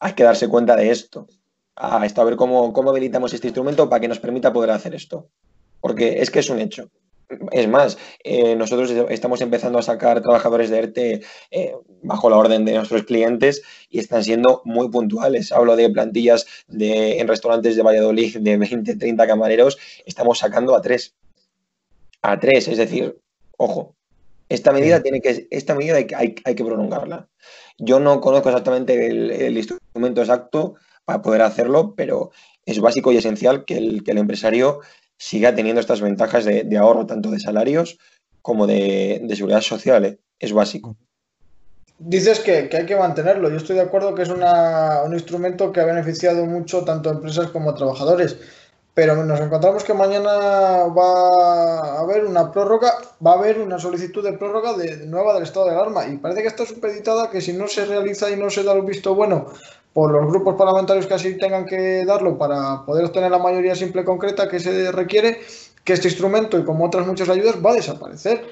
hay que darse cuenta de esto. A, esto, a ver cómo, cómo habilitamos este instrumento para que nos permita poder hacer esto. Porque es que es un hecho. Es más, eh, nosotros estamos empezando a sacar trabajadores de ERTE eh, bajo la orden de nuestros clientes y están siendo muy puntuales. Hablo de plantillas de, en restaurantes de Valladolid de 20, 30 camareros, estamos sacando a tres. A tres, es decir, ojo, esta medida tiene que, esta medida hay, hay, que prolongarla. Yo no conozco exactamente el, instrumento exacto para poder hacerlo, pero es básico y esencial que el, que el empresario siga teniendo estas ventajas de, ahorro tanto de salarios como de, seguridad social. ¿eh? Es básico. Dices que, hay que mantenerlo. Yo estoy de acuerdo que es un instrumento que ha beneficiado mucho tanto a empresas como a trabajadores. Pero nos encontramos que mañana va a haber una prórroga, va a haber una solicitud de prórroga de, nueva del estado de alarma. Y parece que está supeditada que si no se realiza y no se da el visto bueno por los grupos parlamentarios que así tengan que darlo para poder obtener la mayoría simple concreta que se requiere, que este instrumento y como otras muchas ayudas va a desaparecer.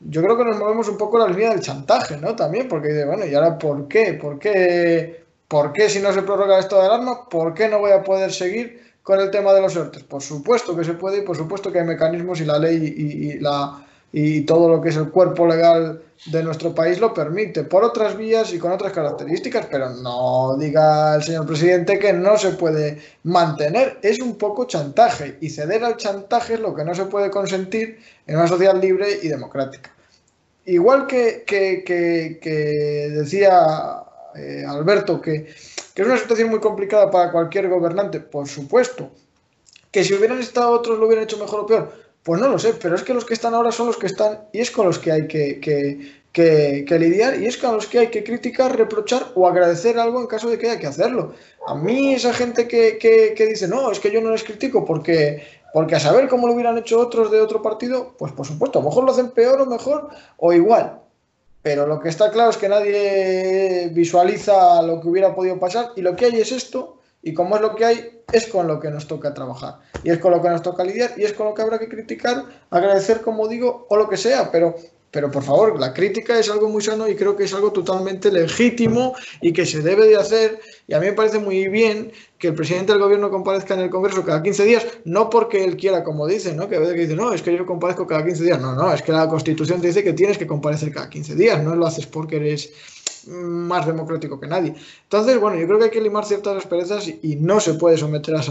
Yo creo que nos movemos un poco la línea del chantaje, ¿no? También, porque bueno, ¿y ahora por qué? ¿Por qué? ¿Por qué si no se prorroga esto de alarma? ¿Por qué no voy a poder seguir con el tema de los ERTES? Por supuesto que se puede y por supuesto que hay mecanismos y la ley y la y todo lo que es el cuerpo legal de nuestro país lo permite, por otras vías y con otras características, pero no diga el señor presidente que no se puede mantener. Es un poco chantaje y ceder al chantaje es lo que no se puede consentir en una sociedad libre y democrática. Igual que, que, decía eh, Alberto que, que es una situación muy complicada para cualquier gobernante, por supuesto, que si hubieran estado otros lo hubieran hecho mejor o peor, pues no lo sé, pero es que los que están ahora son los que están y es con los que hay que, lidiar y es con los que hay que criticar, reprochar o agradecer algo en caso de que haya que hacerlo. A mí esa gente que, dice, no, es que yo no les critico porque, porque a saber cómo lo hubieran hecho otros de otro partido, pues por supuesto, a lo mejor lo hacen peor o mejor o igual. Pero lo que está claro es que nadie visualiza lo que hubiera podido pasar y lo que hay es esto y como es lo que hay, es con lo que nos toca trabajar. Y es con lo que nos toca lidiar y es con lo que habrá que criticar, agradecer, como digo, o lo que sea. Pero, pero por favor, la crítica es algo muy sano y creo que es algo totalmente legítimo y que se debe de hacer. Y a mí me parece muy bien que el presidente del gobierno comparezca en el Congreso cada 15 días, no porque él quiera, como dice, ¿no? Que a veces que dice, no, es que yo comparezco cada 15 días. No, no, es que la Constitución te dice que tienes que comparecer cada 15 días, no lo haces porque eres más democrático que nadie. Entonces, bueno, yo creo que hay que limar ciertas asperezas y, no se puede someter a,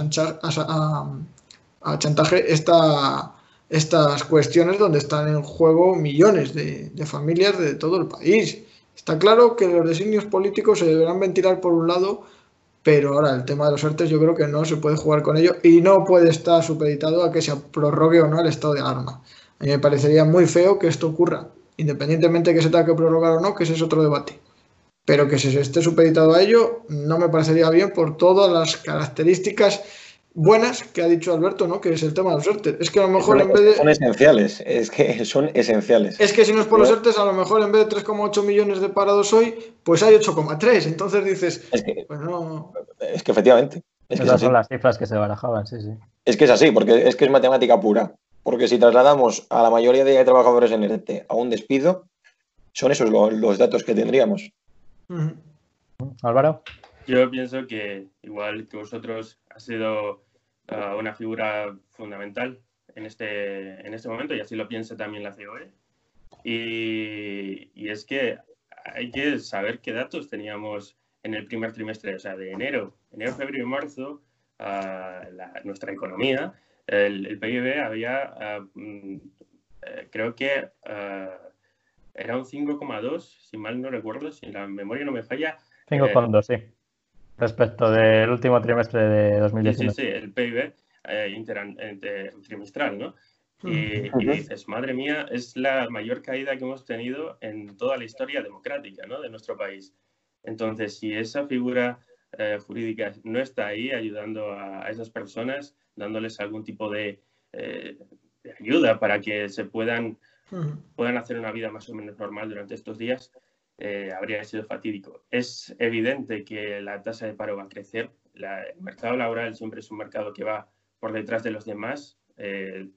a, chantaje esta, estas cuestiones donde están en juego millones de, de familias de todo el país. Está claro que los designios políticos se deberán ventilar por un lado, pero ahora el tema de los artes yo creo que no se puede jugar con ello y no puede estar supeditado a que se prorrogue o no el estado de alarma. A mí me parecería muy feo que esto ocurra, independientemente de que se tenga que prorrogar o no, que ese es otro debate pero que se esté supeditado a ello no me parecería bien por todas las características buenas que ha dicho Alberto, ¿no? Que es el tema de los ERTE. Es que a lo mejor en vez de... Son esenciales, es que son esenciales. Es que si no es por los ERTE, a lo mejor en vez de 3,8 millones de parados hoy, pues hay 8,3. Entonces dices, es que, pues no... Es que efectivamente. Es Esas son las cifras que se barajaban, sí, sí. Es que es así, porque es que es matemática pura. Porque si trasladamos a la mayoría de trabajadores en ERTE a un despido, son esos los datos que tendríamos. Álvaro. Yo pienso que igual que vosotros ha sido uh, una figura fundamental en este, en este momento y así lo piensa también la COE. Y, y, es que hay que saber qué datos teníamos en el primer trimestre, o sea, de enero, enero, febrero y marzo, uh, la, nuestra economía, el, el PIB había, uh, creo que era un 5,2, si mal no recuerdo, si la memoria no me falla. 5,2, eh, sí. Respecto del último trimestre de 2019. Sí, sí, el PIB eh, trimestral, ¿no? Y, dices, madre mía, es la mayor caída que hemos tenido en toda la historia democrática ¿no? de nuestro país. Entonces, si esa figura eh, jurídica no está ahí ayudando a, esas personas, dándoles algún tipo de, de ayuda para que se puedan puedan hacer una vida más o menos normal durante estos días, eh, habría sido fatídico. Es evidente que la tasa de paro va a crecer. el mercado laboral siempre es un mercado que va por detrás de los demás. Eh,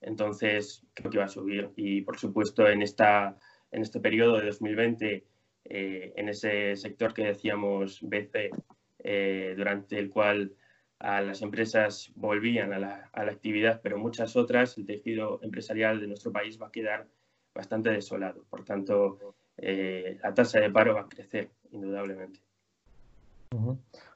entonces, creo que va a subir. Y, por supuesto, en, esta, en este periodo de 2020, eh, en ese sector que decíamos BC, durante el cual a las empresas volvían a la, actividad, pero muchas otras, el tejido empresarial de nuestro país va a quedar bastante desolado. Por tanto, eh, la tasa de paro va a crecer, indudablemente.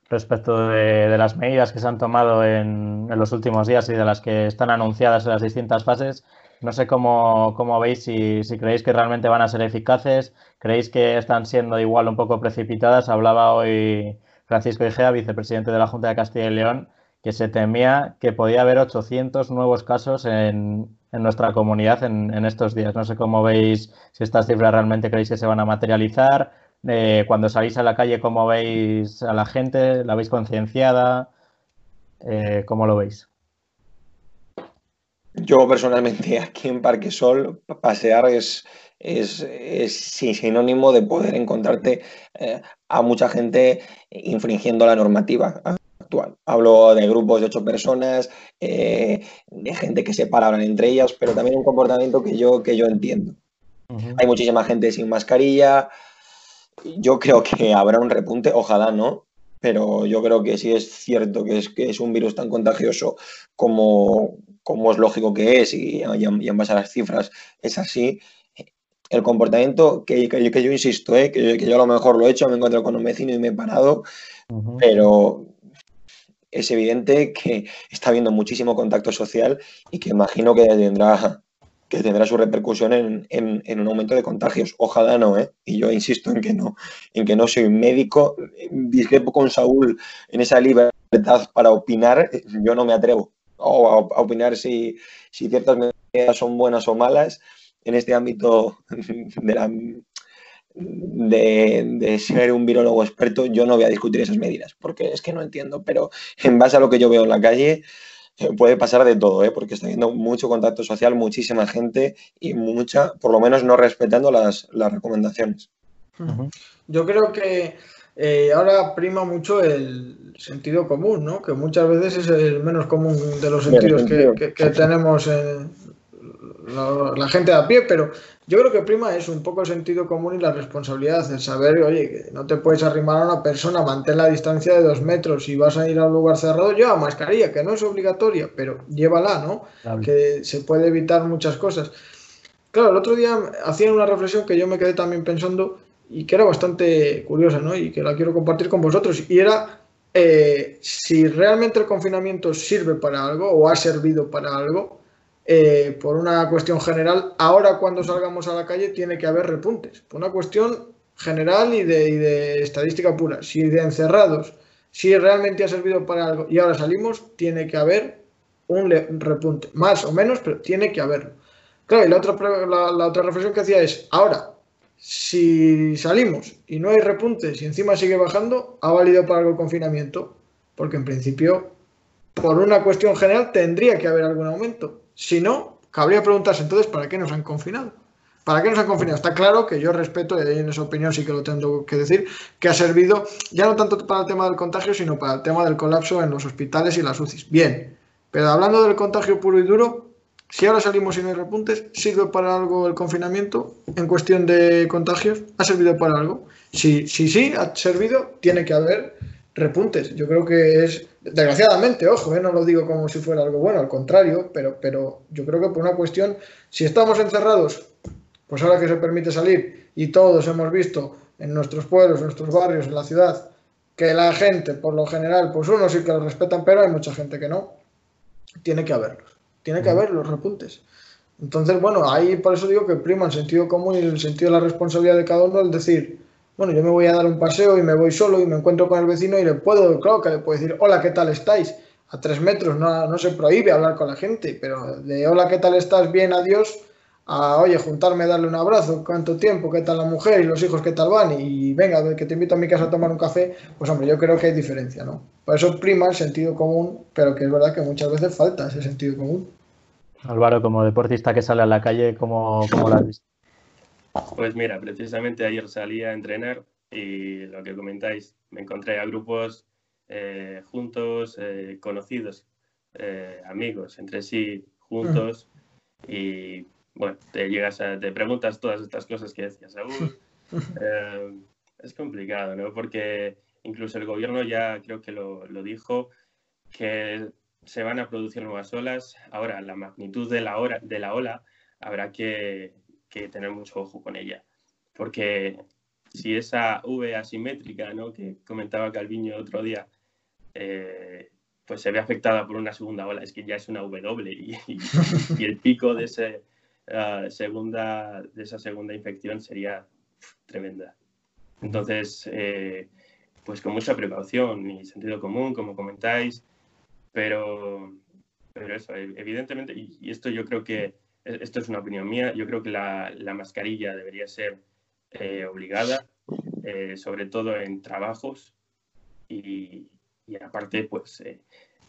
Respecto de, las medidas que se han tomado en, los últimos días y de las que están anunciadas en las distintas fases, no sé cómo, veis, si, si, creéis que realmente van a ser eficaces, creéis que están siendo igual un poco precipitadas. Hablaba hoy Francisco Igea, vicepresidente de la Junta de Castilla y León, que se temía que podía haber 800 nuevos casos en, nuestra comunidad en, estos días. No sé cómo veis, si estas cifras realmente creéis que se van a materializar. Eh, cuando salís a la calle, ¿cómo veis a la gente? ¿La veis concienciada? Eh, ¿Cómo lo veis? Yo personalmente aquí en Parque Sol pasear es, es, sinónimo de poder encontrarte eh, a mucha gente infringiendo la normativa actual. Hablo de grupos de ocho personas, eh, de gente que se paran entre ellas, pero también un comportamiento que yo, que yo entiendo. Hay muchísima gente sin mascarilla. Yo creo que habrá un repunte, ojalá no, pero yo creo que sí es cierto que es, que es un virus tan contagioso como, como es lógico que es y, y, en base a las cifras es así el comportamiento que, que, yo insisto, ¿eh? que, yo a lo mejor lo he hecho, me encuentro con un vecino y me he parado, pero es evidente que está habiendo muchísimo contacto social y que imagino que tendrá, que tendrá su repercusión en, un aumento de contagios. Ojalá no, ¿eh? y yo insisto en que no, en que no soy médico, discrepo con Saúl en esa libertad para opinar, yo no me atrevo a, opinar si, si ciertas medidas son buenas o malas en este ámbito de, de, ser un virólogo experto, yo no voy a discutir esas medidas, porque es que no entiendo, pero en base a lo que yo veo en la calle, eh, puede pasar de todo, ¿eh? porque está habiendo mucho contacto social, muchísima gente y mucha, por lo menos no respetando las, recomendaciones. Yo creo que eh, ahora prima mucho el sentido común, ¿no? que muchas veces es el menos común de los sentidos que, tenemos en, la, gente de a pie, pero yo creo que prima es un poco el sentido común y la responsabilidad, el saber, oye, que no te puedes arrimar a una persona, mantén la distancia de dos metros, si vas a ir a un lugar cerrado, lleva mascarilla, que no es obligatoria, pero llévala, ¿no? Que se puede evitar muchas cosas. Claro, el otro día hacían una reflexión que yo me quedé también pensando y que era bastante curiosa, ¿no? Y que la quiero compartir con vosotros. Y era eh, si realmente el confinamiento sirve para algo o ha servido para algo, eh, por una cuestión general, ahora cuando salgamos a la calle tiene que haber repuntes. Por una cuestión general y de, estadística pura. Si de encerrados, si realmente ha servido para algo y ahora salimos, tiene que haber un repunte. Más o menos, pero tiene que haberlo. Claro, y la otra, la, otra reflexión que hacía es, ahora, si salimos y no hay repuntes y encima sigue bajando, ha valido para algo el confinamiento, porque en principio, por una cuestión general, tendría que haber algún aumento. Si no, cabría preguntarse entonces, ¿para qué nos han confinado? ¿Para qué nos han confinado? Está claro que yo respeto, y en esa opinión sí que lo tengo que decir, que ha servido ya no tanto para el tema del contagio, sino para el tema del colapso en los hospitales y las UCIs. Bien, pero hablando del contagio puro y duro, si ahora salimos sin repuntes, ¿sirve para algo el confinamiento en cuestión de contagios? ¿Ha servido para algo? Si sí ha servido, tiene que haber repuntes. Yo creo que es, desgraciadamente, ojo, ¿eh? no lo digo como si fuera algo bueno, al contrario, pero, pero yo creo que por una cuestión, si estamos encerrados, pues ahora que se permite salir y todos hemos visto en nuestros pueblos, en nuestros barrios, en la ciudad, que la gente, por lo general, pues unos sí que lo respetan, pero hay mucha gente que no, tiene que haberlos. Tiene que haber los repuntes. Entonces, bueno, ahí por eso digo que prima el sentido común y el sentido de la responsabilidad de cada uno, el decir, bueno, yo me voy a dar un paseo y me voy solo y me encuentro con el vecino y le puedo, claro que le puedo decir, hola, ¿qué tal estáis? A tres metros no, no se prohíbe hablar con la gente, pero de hola, ¿qué tal estás? Bien, adiós, a, oye, juntarme, darle un abrazo, cuánto tiempo, qué tal la mujer y los hijos, qué tal van, y venga, que te invito a mi casa a tomar un café, pues hombre, yo creo que hay diferencia, ¿no? Por eso prima el sentido común, pero que es verdad que muchas veces falta ese sentido común. Álvaro, como deportista que sale a la calle, ¿cómo, cómo lo has visto? Pues mira, precisamente ayer salí a entrenar y lo que comentáis, me encontré a grupos eh, juntos, eh, conocidos, eh, amigos, entre sí, juntos, y bueno, te llegas a, te preguntas todas estas cosas que decías, Saúl. Es complicado, ¿no? Porque incluso el gobierno ya creo que lo, lo, dijo, que se van a producir nuevas olas. Ahora, la magnitud de la, hora, de la ola habrá que, que tener mucho ojo con ella. Porque si esa V asimétrica, ¿no? Que comentaba Calviño otro día, eh, pues se ve afectada por una segunda ola, es que ya es una W y, y el pico de ese segunda, de esa segunda infección sería tremenda. Entonces, eh, pues con mucha precaución y sentido común, como comentáis, pero, pero eso, evidentemente, y, esto yo creo que, esto es una opinión mía, yo creo que la, la mascarilla debería ser eh, obligada, eh, sobre todo en trabajos y, y aparte, pues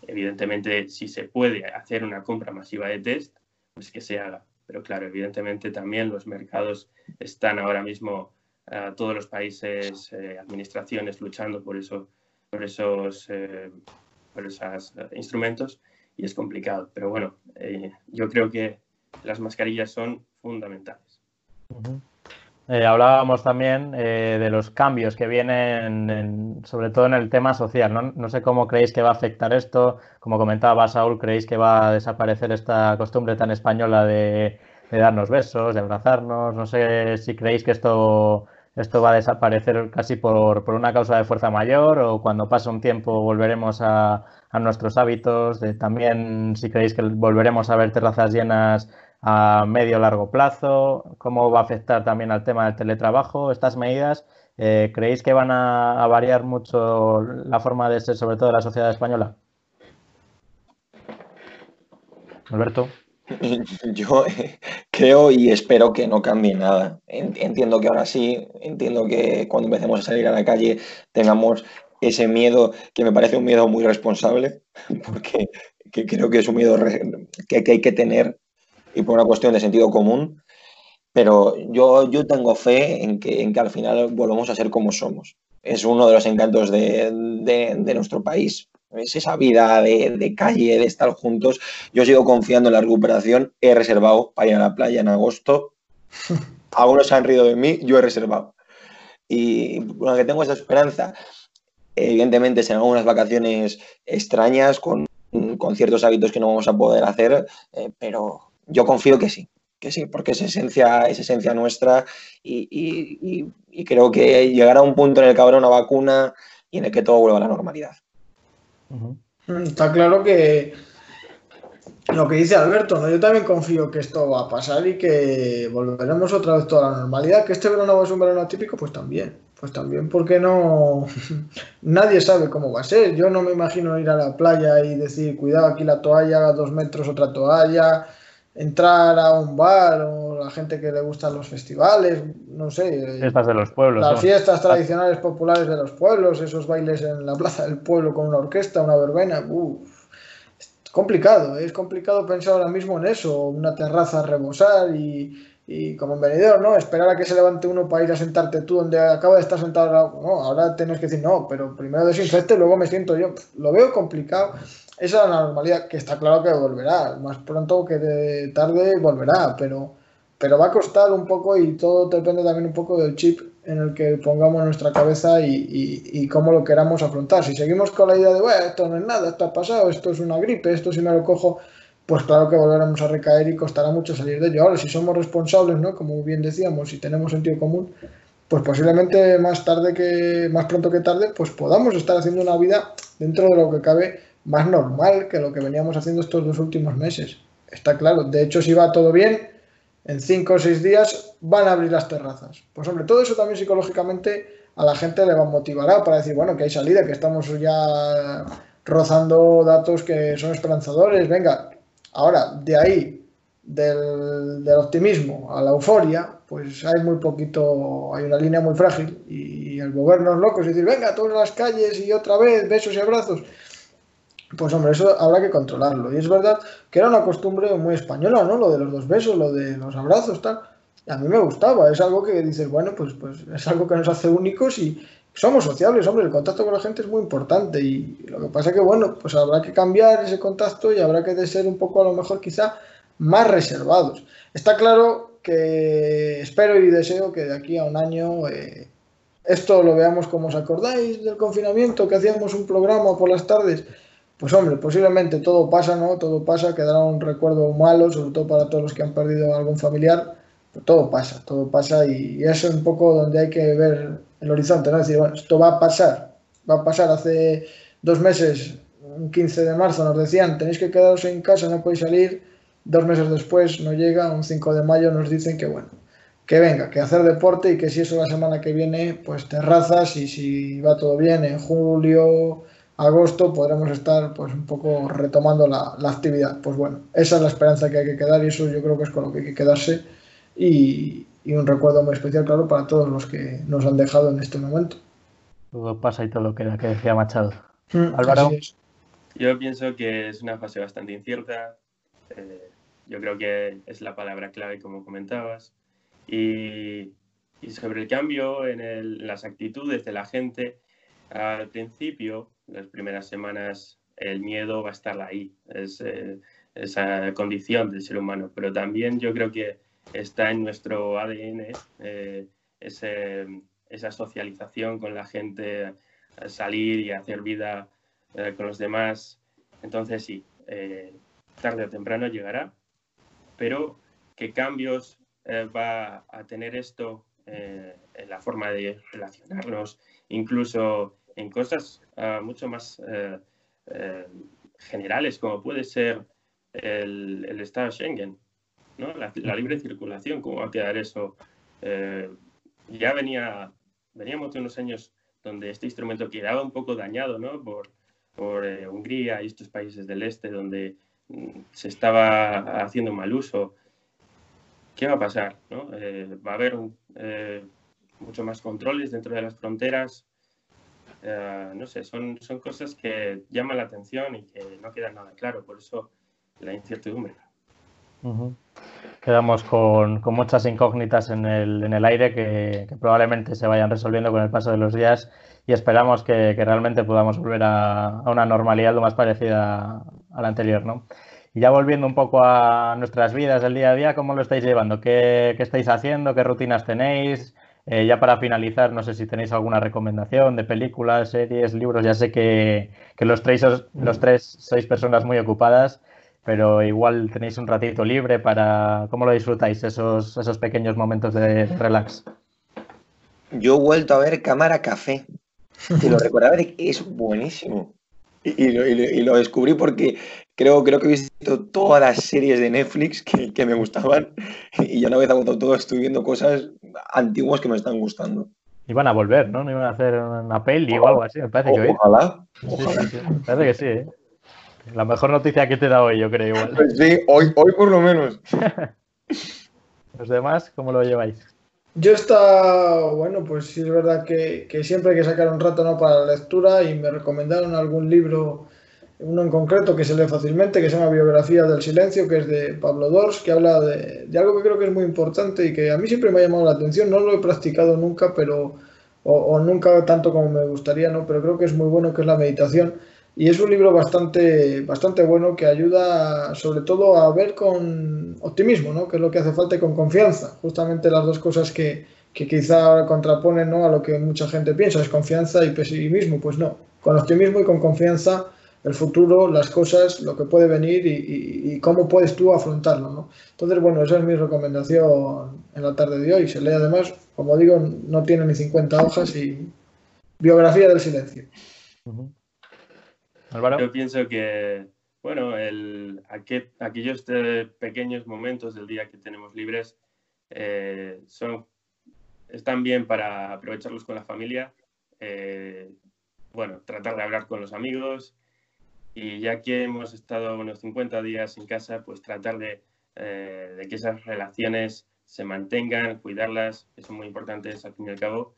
evidentemente, si se puede hacer una compra masiva de test, pues que se haga. Pero claro, evidentemente también los mercados están ahora mismo, todos los países, eh, administraciones luchando por, eso, por esos, eh, por esos uh, instrumentos y es complicado. Pero bueno, eh, yo creo que las mascarillas son fundamentales. Eh, hablábamos también eh, de los cambios que vienen, en, sobre todo en el tema social. ¿no? ¿no? sé cómo creéis que va a afectar esto. Como comentaba Saúl, ¿creéis que va a desaparecer esta costumbre tan española de, de darnos besos, de abrazarnos? No sé si creéis que esto, esto va a desaparecer casi por, por, una causa de fuerza mayor o cuando pase un tiempo volveremos a, a nuestros hábitos. De, también si creéis que volveremos a ver terrazas llenas a medio largo plazo, cómo va a afectar también al tema del teletrabajo, estas medidas, eh, ¿creéis que van a, a, variar mucho la forma de ser, sobre todo de la sociedad española? Alberto. Yo creo y espero que no cambie nada. Entiendo que ahora sí, entiendo que cuando empecemos a salir a la calle tengamos ese miedo que me parece un miedo muy responsable, porque que creo que es un miedo que, que hay que tener y por una cuestión de sentido común, pero yo, yo tengo fe en que, en que al final volvamos a ser como somos. Es uno de los encantos de, de, de nuestro país. Es esa vida de, de, calle, de estar juntos. Yo sigo confiando en la recuperación. He reservado para ir a la playa en agosto Algunos se han rido de mí, yo he reservado. Y aunque tengo esa esperanza, evidentemente serán unas vacaciones extrañas con, ciertos hábitos que no vamos a poder hacer, eh, pero yo confío que sí, que sí, porque es esencia, es esencia nuestra y, creo que llegará un punto en el que habrá una vacuna y en el que todo vuelva a la normalidad. Está claro que lo que dice Alberto, ¿no? yo también confío que esto va a pasar y que volveremos otra vez toda la normalidad. Que este verano es un verano atípico, pues también. Pues también, porque no. Nadie sabe cómo va a ser. Yo no me imagino ir a la playa y decir, cuidado, aquí la toalla, a dos metros otra toalla, entrar a un bar o la gente que le gustan los festivales, no sé. Fiestas de los pueblos. Las fiestas tradicionales populares de los pueblos, esos bailes en la plaza del pueblo con una orquesta, una verbena. es complicado, es complicado pensar ahora mismo en eso, una terraza a rebosar y y como en ¿no? Esperar a que se levante uno para ir a sentarte tú donde acaba de estar sentado. No, ahora tienes que decir, no, pero primero desinfecte, luego me siento yo. Lo veo complicado. Esa es la normalidad, que está claro que volverá. Más pronto que de tarde volverá, pero, pero va a costar un poco y todo depende también un poco del chip en el que pongamos nuestra cabeza y, y, cómo lo queramos afrontar. Si seguimos con la idea de, bueno, esto no es nada, esto ha pasado, esto es una gripe, esto si me lo cojo pues claro que volveremos a recaer y costará mucho salir de ello. Ahora, si somos responsables, ¿no? Como bien decíamos, si tenemos sentido común, pues posiblemente más tarde que, más pronto que tarde, pues podamos estar haciendo una vida dentro de lo que cabe más normal que lo que veníamos haciendo estos dos últimos meses. Está claro. De hecho, si va todo bien, en cinco o seis días van a abrir las terrazas. Pues hombre, todo eso también psicológicamente a la gente le va a motivará para decir, bueno, que hay salida, que estamos ya rozando datos que son esperanzadores, venga, Ahora, de ahí, del, optimismo a la euforia, pues hay muy poquito, hay una línea muy frágil y el gobierno es loco, es decir, venga, todas las calles y otra vez, besos y abrazos. Pues hombre, eso habrá que controlarlo. Y es verdad que era una costumbre muy española, ¿no? Lo de los dos besos, lo de los abrazos, tal. a mí me gustaba, es algo que dices, bueno, pues, pues es algo que nos hace únicos y, somos sociables, hombre, el contacto con la gente es muy importante y lo que pasa que, bueno, pues habrá que cambiar ese contacto y habrá que ser un poco, a lo mejor, quizá más reservados. Está claro que espero y deseo que de aquí a un año eh, esto lo veamos como os acordáis del confinamiento, que hacíamos un programa por las tardes. Pues hombre, posiblemente todo pasa, ¿no? Todo pasa, quedará un recuerdo malo, sobre todo para todos los que han perdido algún familiar. Todo pasa, todo pasa y eso es un poco donde hay que ver el horizonte, ¿no? decir, bueno, esto va a pasar, va a pasar hace dos meses, un 15 de marzo nos decían, tenéis que quedaros en casa, no podéis salir, dos meses después no llega, un 5 de mayo nos dicen que bueno, que venga, que hacer deporte y que si eso la semana que viene, pues terrazas y si va todo bien, en julio, agosto podremos estar pues un poco retomando la, la actividad. Pues bueno, esa es la esperanza que hay que quedar y eso yo creo que es con lo que hay que quedarse y, y un recuerdo muy especial, claro, para todos los que nos han dejado en este momento. Todo pasa y todo queda, que decía Machado. Mm, Álvaro. Yo pienso que es una fase bastante incierta. Eh, yo creo que es la palabra clave, como comentabas. Y, y sobre el cambio en, las actitudes de la gente, al principio, las primeras semanas, el miedo va a estar ahí. Es eh, esa condición del ser humano. Pero también yo creo que está en nuestro ADN eh, esa socialización con la gente, salir y hacer vida eh, con los demás. Entonces sí, eh, tarde o temprano llegará, pero ¿qué cambios va a tener esto en la forma de relacionarnos, incluso en cosas mucho más generales, como puede ser el Estado Schengen? La, libre circulación, ¿cómo va a quedar eso? Eh, ya venía, veníamos de unos años donde este instrumento quedaba un poco dañado, ¿no? Por, por eh, Hungría y estos países del este donde mm, se estaba haciendo mal uso. ¿Qué va a pasar? ¿no? Eh, va a haber mucho más controles dentro de las fronteras. no sé, son, son cosas que llaman la atención y que no quedan nada claro. Por eso la incertidumbre. Quedamos con, muchas incógnitas en el, en el aire que, probablemente se vayan resolviendo con el paso de los días y esperamos que, realmente podamos volver a, una normalidad lo más parecida a la anterior. ¿no? Y ya volviendo un poco a nuestras vidas del día a día, ¿cómo lo estáis llevando? ¿Qué, estáis haciendo? ¿Qué rutinas tenéis? Eh, ya para finalizar, no sé si tenéis alguna recomendación de películas, series, libros. Ya sé que, los, tres, los tres sois personas muy ocupadas, pero igual tenéis un ratito libre para... ¿Cómo lo disfrutáis esos, esos pequeños momentos de relax? Yo he vuelto a ver Cámara Café. Te lo recordaba, es buenísimo. Y, lo, descubrí porque creo, creo que he visto todas las series de Netflix que, me gustaban y ya una vez agotado todo estoy viendo cosas antiguas que me están gustando. Iban a volver, ¿no? No iban a hacer una peli o algo así, me parece que hoy. Ojalá. parece que sí, ¿eh? La mejor noticia que te he dado hoy, yo creo, igual. Pues sí, hoy, hoy por lo menos. ¿Los demás cómo lo lleváis? Yo está, bueno, pues sí es verdad que, siempre hay que sacar un rato ¿no? para la lectura y me recomendaron algún libro, uno en concreto que se lee fácilmente, que se llama Biografía del Silencio, que es de Pablo Dors, que habla de, algo que creo que es muy importante y que a mí siempre me ha llamado la atención, no lo he practicado nunca, pero, o, o nunca tanto como me gustaría, ¿no? pero creo que es muy bueno, que es la meditación y es un libro bastante, bastante bueno que ayuda sobre todo a ver con optimismo, ¿no? que es lo que hace falta, y con confianza. Justamente las dos cosas que, que quizá contraponen ¿no? a lo que mucha gente piensa, es confianza y pesimismo. Pues no, con optimismo y con confianza el futuro, las cosas, lo que puede venir y, cómo puedes tú afrontarlo. ¿no? Entonces, bueno, esa es mi recomendación en la tarde de hoy. Se lee además, como digo, no tiene ni 50 hojas y biografía del silencio. Yo pienso que, bueno, el, aquellos pequeños momentos del día que tenemos libres eh, son, están bien para aprovecharlos con la familia. Eh, bueno, tratar de hablar con los amigos y ya que hemos estado unos 50 días en casa, pues tratar de, eh, de que esas relaciones se mantengan, cuidarlas, que son muy importantes al fin y al cabo.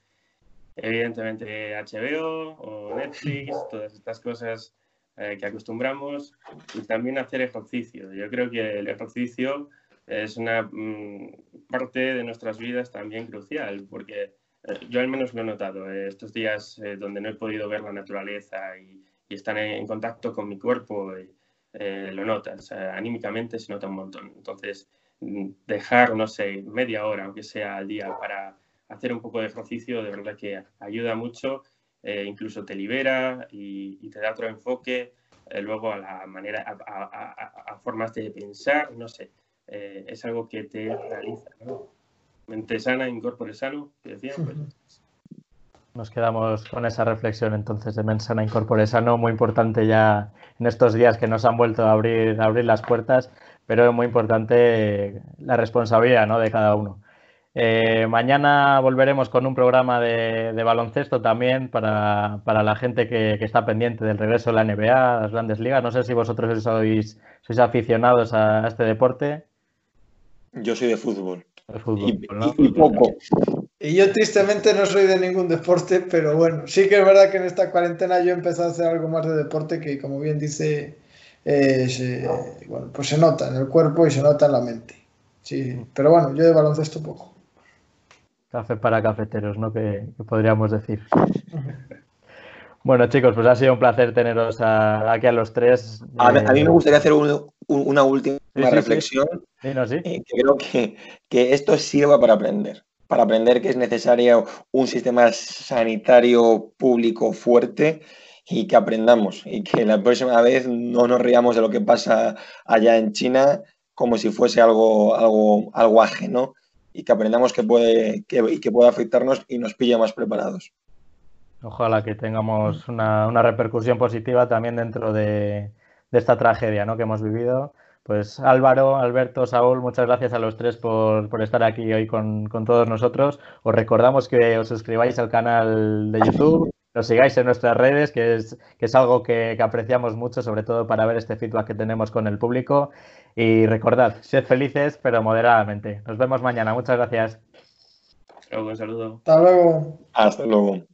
Evidentemente HBO o Netflix, todas estas cosas eh, que acostumbramos y también hacer ejercicio. Yo creo que el ejercicio es una mm, parte de nuestras vidas también crucial, porque eh, yo al menos lo he notado. Eh, estos días donde no he podido ver la naturaleza y, estar en, contacto con mi cuerpo, lo notas. anímicamente se nota un montón. Entonces, mm, dejar, no sé, media hora, aunque sea al día, para hacer un poco de ejercicio, de verdad que ayuda mucho eh, incluso te libera y, te da otro enfoque eh, luego a la manera, a, formas de pensar, no sé, eh, es algo que te realiza, Mente sana, incorpore sano, que decía, pues, Nos quedamos con esa reflexión entonces de mente sana, incorpore sano, muy importante ya en estos días que nos han vuelto a abrir, abrir las puertas, pero muy importante la responsabilidad ¿no? de cada uno. Eh, mañana volveremos con un programa de, baloncesto también para, la gente que, está pendiente del regreso de la NBA, las grandes ligas. No sé si vosotros sois, sois aficionados a, este deporte. Yo soy de fútbol. y, poco. Y yo tristemente no soy de ningún deporte, pero bueno, sí que es verdad que en esta cuarentena yo he empezado a hacer algo más de deporte que, como bien dice, eh, bueno, pues se nota en el cuerpo y se nota en la mente. Sí, pero bueno, yo de baloncesto poco. Café para cafeteros, ¿no? Que, podríamos decir. Bueno, chicos, pues ha sido un placer teneros aquí a los tres. A, mí me gustaría hacer una última reflexión. Sí. Eh, creo que, esto sirva para aprender. Para aprender que es necesario un sistema sanitario público fuerte y que aprendamos. Y que la próxima vez no nos riamos de lo que pasa allá en China como si fuese algo, algo, algo ajeno y que aprendamos que puede, que, que puede afectarnos y nos pilla más preparados. Ojalá que tengamos una, una repercusión positiva también dentro de, de esta tragedia ¿no? que hemos vivido. Pues Álvaro, Alberto, Saúl, muchas gracias a los tres por, por estar aquí hoy con, con, todos nosotros. Os recordamos que os suscribáis al canal de YouTube, nos sigáis en nuestras redes, que es, que es algo que, que, apreciamos mucho, sobre todo para ver este feedback que tenemos con el público. Y recordad, sed felices, pero moderadamente. Nos vemos mañana. Muchas gracias. un saludo. Hasta luego. Hasta luego.